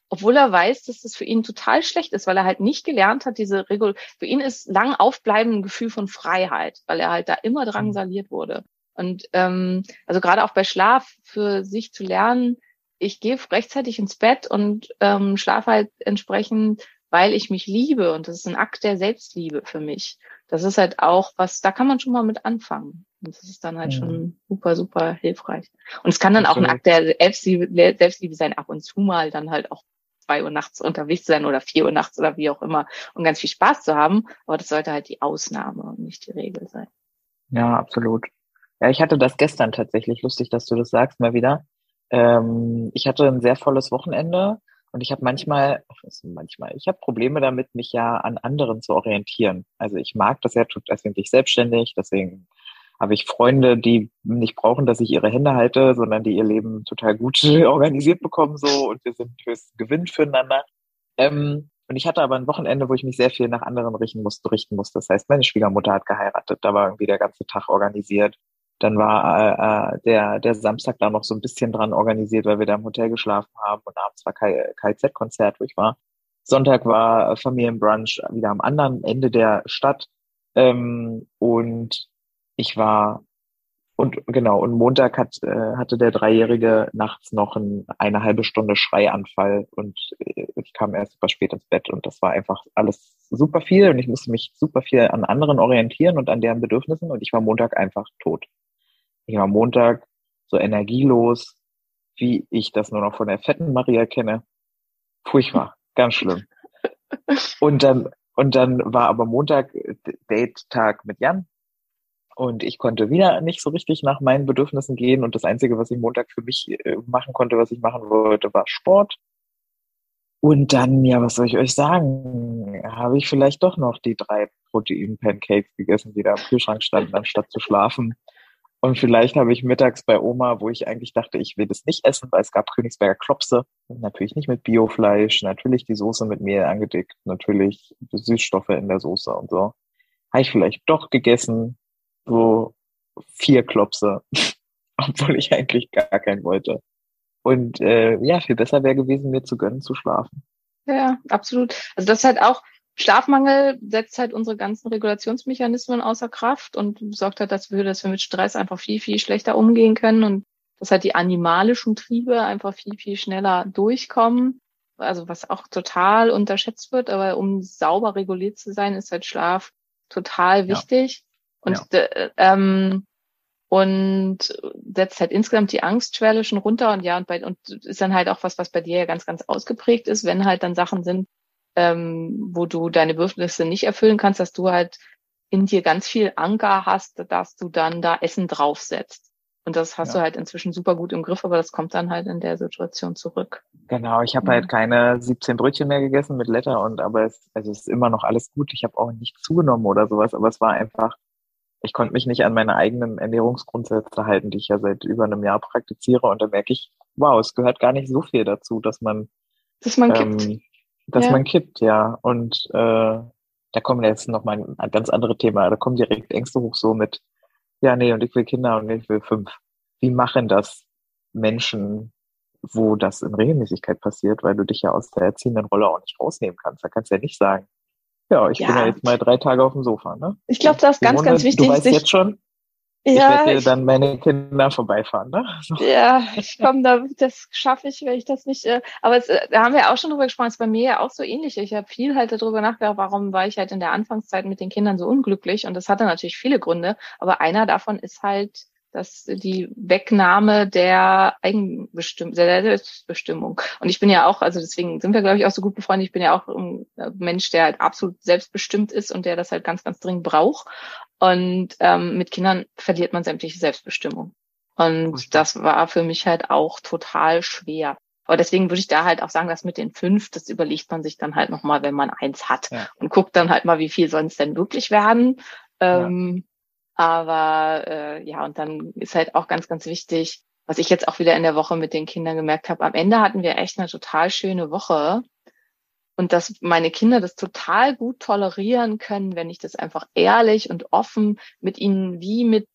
obwohl er weiß, dass das für ihn total schlecht ist, weil er halt nicht gelernt hat, diese Regul für ihn ist lang aufbleiben ein Gefühl von Freiheit, weil er halt da immer drangsaliert wurde. Und ähm, also gerade auch bei Schlaf für sich zu lernen, ich gehe rechtzeitig ins Bett und ähm, schlafe halt entsprechend, weil ich mich liebe. Und das ist ein Akt der Selbstliebe für mich. Das ist halt auch was, da kann man schon mal mit anfangen. Und das ist dann halt Mhm. schon super, super hilfreich. Und es kann dann auch ein Absolut. Akt der Selbstliebe, Selbstliebe sein, ab und zu mal dann halt auch zwei Uhr nachts unterwegs zu sein oder vier Uhr nachts oder wie auch immer und ganz viel Spaß zu haben. Aber das sollte halt die Ausnahme und nicht die Regel sein. Ja, absolut. Ja, ich hatte das gestern tatsächlich. Lustig, dass du das sagst, mal wieder. Ähm, ich hatte ein sehr volles Wochenende und ich habe manchmal, manchmal, ich habe Probleme damit, mich ja an anderen zu orientieren. Also ich mag das ja, tut deswegen bin ich selbstständig, deswegen habe ich Freunde, die nicht brauchen, dass ich ihre Hände halte, sondern die ihr Leben total gut organisiert bekommen so und wir sind höchst Gewinn füreinander. Ähm, und ich hatte aber ein Wochenende, wo ich mich sehr viel nach anderen richten musste, richten musste. Das heißt, meine Schwiegermutter hat geheiratet, da war irgendwie der ganze Tag organisiert. Dann war äh, äh, der, der Samstag da noch so ein bisschen dran organisiert, weil wir da im Hotel geschlafen haben und abends war KZ-Konzert, wo ich war. Sonntag war Familienbrunch wieder am anderen Ende der Stadt. Ähm, und ich war Und genau, und Montag hat, äh, hatte der Dreijährige nachts noch ein, eine halbe Stunde Schreianfall und äh, ich kam erst super spät ins Bett und das war einfach alles super viel und ich musste mich super viel an anderen orientieren und an deren Bedürfnissen und ich war Montag einfach tot. Ich war Montag so energielos, wie ich das nur noch von der fetten Maria kenne. Furchtbar, ganz schlimm. Und dann, und dann war aber Montag Date-Tag mit Jan und ich konnte wieder nicht so richtig nach meinen Bedürfnissen gehen. Und das Einzige, was ich Montag für mich äh, machen konnte, was ich machen wollte, war Sport. Und dann, ja, was soll ich euch sagen? Habe ich vielleicht doch noch die drei Protein-Pancakes gegessen, die da im Kühlschrank standen, anstatt zu schlafen. Und vielleicht habe ich mittags bei Oma, wo ich eigentlich dachte, ich will das nicht essen, weil es gab Königsberger Klopse. Natürlich nicht mit Biofleisch, natürlich die Soße mit Mehl angedickt, natürlich Süßstoffe in der Soße und so. Habe ich vielleicht doch gegessen, so vier Klopse, obwohl ich eigentlich gar keinen wollte. Und äh, ja, viel besser wäre gewesen, mir zu gönnen, zu schlafen. Ja, absolut. Also das ist halt auch, Schlafmangel setzt halt unsere ganzen Regulationsmechanismen außer Kraft und sorgt halt dafür, dass wir mit Stress einfach viel, viel schlechter umgehen können und dass halt die animalischen Triebe einfach viel, viel schneller durchkommen. Also was auch total unterschätzt wird, aber um sauber reguliert zu sein, ist halt Schlaf total wichtig. Und, ja. äh, ähm, und setzt halt insgesamt die Angstschwelle schon runter und ja, und bei, und ist dann halt auch was, was bei dir ja ganz, ganz ausgeprägt ist, wenn halt dann Sachen sind, ähm, wo du deine Bedürfnisse nicht erfüllen kannst, dass du halt in dir ganz viel Anker hast, dass du dann da Essen draufsetzt. Und das hast ja. du halt inzwischen super gut im Griff, aber das kommt dann halt in der Situation zurück. Genau, ich habe ja. halt keine 17 Brötchen mehr gegessen mit Letter und aber es, also es ist immer noch alles gut. Ich habe auch nicht zugenommen oder sowas, aber es war einfach ich konnte mich nicht an meine eigenen Ernährungsgrundsätze halten, die ich ja seit über einem Jahr praktiziere. Und da merke ich, wow, es gehört gar nicht so viel dazu, dass man, dass man ähm, kippt. Dass ja. man kippt, ja. Und äh, da kommen jetzt noch mal ein ganz andere Thema. Da kommen direkt Ängste hoch so mit, ja, nee, und ich will Kinder und ich will fünf. Wie machen das Menschen, wo das in Regelmäßigkeit passiert, weil du dich ja aus der erziehenden Rolle auch nicht rausnehmen kannst. Da kannst du ja nicht sagen, ja, ich ja. bin ja jetzt mal drei Tage auf dem Sofa. Ne? Ich glaube, das ist ganz, ganz wichtig. Du weißt jetzt schon, ja, ich werde dann meine Kinder vorbeifahren, ne? So. Ja, ich komme da, das schaffe ich, wenn ich das nicht. Äh, aber es, äh, da haben wir auch schon drüber gesprochen, es ist bei mir ja auch so ähnlich. Ich habe viel halt darüber nachgedacht, warum war ich halt in der Anfangszeit mit den Kindern so unglücklich. Und das hatte natürlich viele Gründe, aber einer davon ist halt dass die Wegnahme der Eigenbestimmung, der Selbstbestimmung. Und ich bin ja auch, also deswegen sind wir, glaube ich, auch so gut befreundet. Ich bin ja auch ein Mensch, der halt absolut selbstbestimmt ist und der das halt ganz, ganz dringend braucht. Und ähm, mit Kindern verliert man sämtliche Selbstbestimmung. Und das war für mich halt auch total schwer. Aber deswegen würde ich da halt auch sagen, dass mit den fünf, das überlegt man sich dann halt nochmal, wenn man eins hat ja. und guckt dann halt mal, wie viel soll es denn wirklich werden. Ähm, aber äh, ja, und dann ist halt auch ganz, ganz wichtig, was ich jetzt auch wieder in der Woche mit den Kindern gemerkt habe. Am Ende hatten wir echt eine total schöne Woche. Und dass meine Kinder das total gut tolerieren können, wenn ich das einfach ehrlich und offen mit ihnen wie mit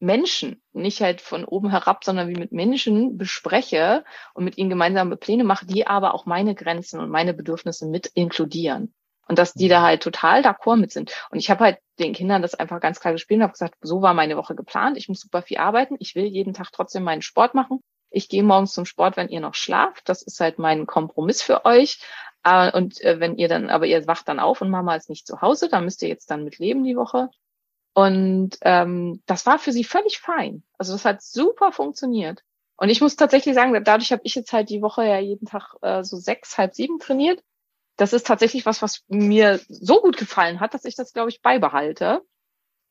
Menschen, nicht halt von oben herab, sondern wie mit Menschen bespreche und mit ihnen gemeinsame Pläne mache, die aber auch meine Grenzen und meine Bedürfnisse mit inkludieren. Und dass die da mhm. halt total d'accord mit sind. Und ich habe halt den Kindern das einfach ganz klar gespielt und habe gesagt, so war meine Woche geplant. Ich muss super viel arbeiten. Ich will jeden Tag trotzdem meinen Sport machen. Ich gehe morgens zum Sport, wenn ihr noch schlaft. Das ist halt mein Kompromiss für euch. Äh, und äh, wenn ihr dann, aber ihr wacht dann auf und Mama ist nicht zu Hause, dann müsst ihr jetzt dann mit leben die Woche. Und ähm, das war für sie völlig fein. Also das hat super funktioniert. Und ich muss tatsächlich sagen, dadurch habe ich jetzt halt die Woche ja jeden Tag äh, so sechs, halb sieben trainiert das ist tatsächlich was, was mir so gut gefallen hat, dass ich das, glaube ich, beibehalte.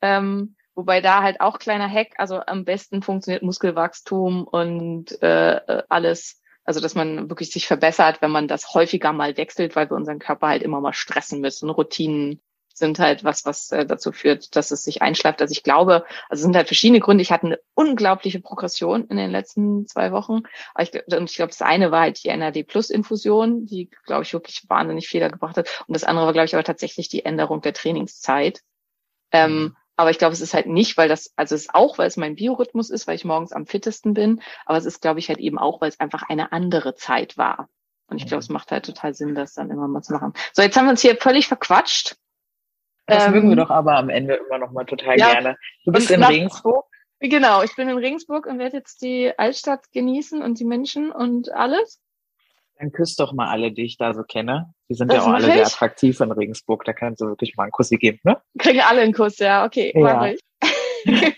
Ähm, wobei da halt auch kleiner Hack, also am besten funktioniert Muskelwachstum und äh, alles, also dass man wirklich sich verbessert, wenn man das häufiger mal wechselt, weil wir unseren Körper halt immer mal stressen müssen, Routinen sind halt was, was äh, dazu führt, dass es sich einschleift. Also ich glaube, also es sind halt verschiedene Gründe. Ich hatte eine unglaubliche Progression in den letzten zwei Wochen. Aber ich, und ich glaube, das eine war halt die NAD Plus Infusion, die, glaube ich, wirklich wahnsinnig Fehler gebracht hat. Und das andere war, glaube ich, aber tatsächlich die Änderung der Trainingszeit. Ähm, mhm. aber ich glaube, es ist halt nicht, weil das, also es ist auch, weil es mein Biorhythmus ist, weil ich morgens am fittesten bin. Aber es ist, glaube ich, halt eben auch, weil es einfach eine andere Zeit war. Und ich glaube, es macht halt total Sinn, das dann immer mal zu machen. So, jetzt haben wir uns hier völlig verquatscht. Das ähm, mögen wir doch aber am Ende immer noch mal total ja, gerne. Du bist in Regensburg. Genau, ich bin in Regensburg und werde jetzt die Altstadt genießen und die Menschen und alles. Dann küsst doch mal alle, die ich da so kenne. Die sind Das ja auch alle sehr ich. attraktiv in Regensburg. Da kannst du wirklich mal einen Kussi geben, ne? Kriegen alle einen Kuss, ja, okay, Ja. mach ich.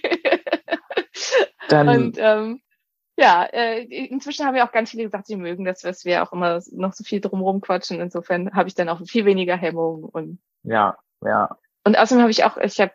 Dann, Und ähm, ja, äh, inzwischen haben ja auch ganz viele gesagt, sie mögen das, was wir auch immer noch so viel drumherum quatschen. Insofern habe ich dann auch viel weniger Hemmung und ja, ja. und außerdem habe ich auch, ich habe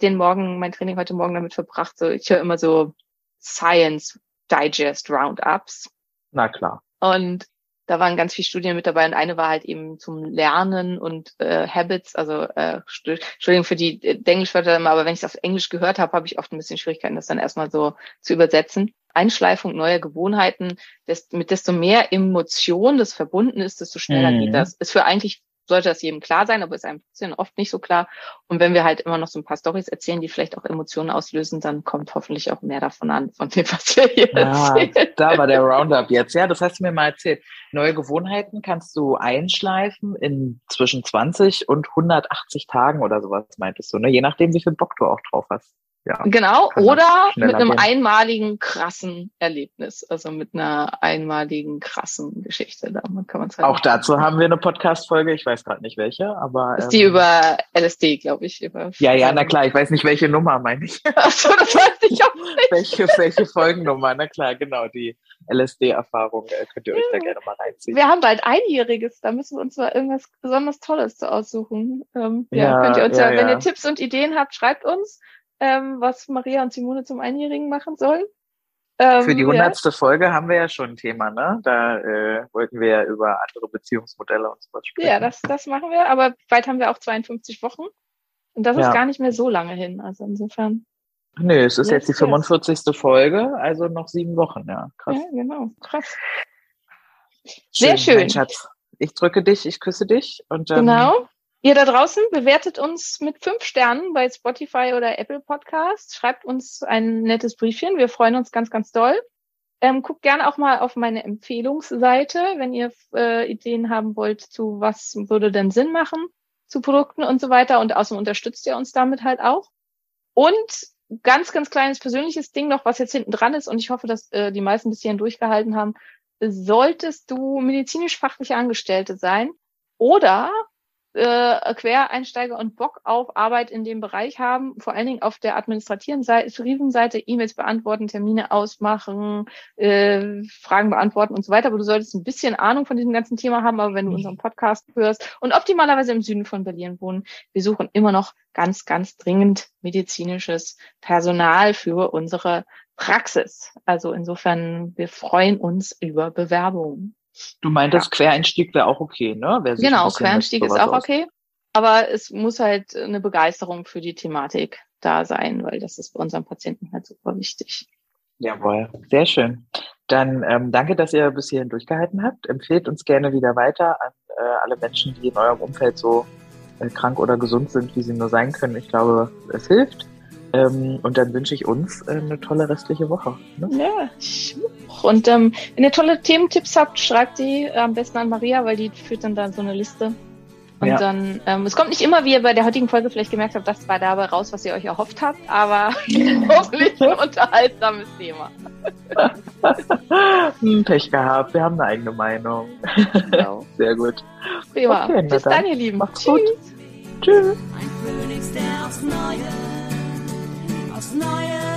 den Morgen, mein Training heute Morgen damit verbracht, so ich höre immer so Science Digest Roundups Na klar. und da waren ganz viele Studien mit dabei und eine war halt eben zum Lernen und äh, Habits, also äh, Entschuldigung für die äh, Englischwörter immer, aber wenn ich es auf Englisch gehört habe, habe ich oft ein bisschen Schwierigkeiten, das dann erstmal so zu übersetzen. Einschleifung neuer Gewohnheiten, des, mit desto mehr Emotion das verbunden ist, desto schneller Mhm. geht das. Ist für eigentlich sollte das jedem klar sein, aber ist einem oft nicht so klar. Und wenn wir halt immer noch so ein paar Storys erzählen, die vielleicht auch Emotionen auslösen, dann kommt hoffentlich auch mehr davon an, von dem, was wir hier Ah, erzählen. da war der Roundup jetzt. Ja, das hast du mir mal erzählt. Neue Gewohnheiten kannst du einschleifen in zwischen 20 und 180 Tagen oder sowas, meintest du, ne? Je nachdem, wie viel Bock du auch drauf hast. Ja. Genau, oder mit einem gehen. einmaligen krassen Erlebnis, also mit einer einmaligen krassen Geschichte. Da kann man es halt Auch dazu haben wir eine Podcast-Folge. Ich weiß gerade nicht welche, aber. ist die ähm, über LSD, glaube ich. Über Ja, ja, na klar. Ich weiß nicht, welche Nummer meine ich. Achso, das weiß ich auch nicht. welche, welche Folgennummer? Na klar, genau. Die LSD-Erfahrung äh, könnt ihr euch da gerne mal reinziehen. Wir haben bald Einjähriges, da müssen wir uns mal irgendwas besonders Tolles zu aussuchen. Ähm, ja, Ja, könnt ihr uns ja, ja, wenn ihr Tipps und Ideen habt, schreibt uns, ähm, was Maria und Simone zum Einjährigen machen sollen. Ähm, Für die ja. hundertste Folge haben wir ja schon ein Thema, ne? Da äh, wollten wir ja über andere Beziehungsmodelle und sowas sprechen. Ja, das, das machen wir, aber bald haben wir auch 52 Wochen. Und das ist Ja. gar nicht mehr so lange hin. Also insofern, Nö, es ist jetzt die yes. 45. Folge, also noch sieben Wochen, ja. Krass. ja, genau, krass. Sehr schön. Mein Schatz. Ich drücke dich, ich küsse dich und dann Genau. Ihr da draußen bewertet uns mit fünf Sternen bei Spotify oder Apple Podcasts. Schreibt uns ein nettes Briefchen. Wir freuen uns ganz, ganz doll. Ähm, guckt gerne auch mal auf meine Empfehlungsseite, wenn ihr äh, Ideen haben wollt, zu was würde denn Sinn machen, zu Produkten und so weiter. Und außerdem unterstützt ihr uns damit halt auch. Und ganz, ganz kleines persönliches Ding noch, was jetzt hinten dran ist. Und ich hoffe, dass äh, die meisten bis hierhin durchgehalten haben. Solltest du medizinisch-fachliche Angestellte sein oder äh, Quereinsteiger und Bock auf Arbeit in dem Bereich haben, vor allen Dingen auf der administrativen Seite, Seite E-Mails beantworten, Termine ausmachen, äh, Fragen beantworten und so weiter. Aber du solltest ein bisschen Ahnung von diesem ganzen Thema haben, aber wenn du unseren Podcast hörst und optimalerweise im Süden von Berlin wohnen, wir suchen immer noch ganz, ganz dringend medizinisches Personal für unsere Praxis. Also insofern, wir freuen uns über Bewerbungen. Du meintest, Quereinstieg wäre auch okay, ne? Genau, Quereinstieg ist auch aus- okay. Aber es muss halt eine Begeisterung für die Thematik da sein, weil das ist bei unseren Patienten halt super wichtig. Jawohl, sehr schön. Dann ähm, danke, dass ihr bis hierhin durchgehalten habt. Empfehlt uns gerne wieder weiter an äh, alle Menschen, die in eurem Umfeld so äh, krank oder gesund sind, wie sie nur sein können. Ich glaube, es hilft. Ähm, und dann wünsche ich uns äh, eine tolle restliche Woche. Ne? Ja, ich auch. und ähm, wenn ihr tolle Thementipps habt, schreibt die am besten an Maria, weil die führt dann da so eine Liste. Und Ja. dann, ähm, es kommt nicht immer, wie ihr bei der heutigen Folge vielleicht gemerkt habt, das war dabei raus, was ihr euch erhofft habt, aber hoffentlich ein unterhaltsames Thema. Hm, Pech gehabt, wir haben eine eigene Meinung. Genau. Sehr gut. Prima. Okay, Bis dann. dann, ihr Lieben. Macht's gut. Tschüss. znaje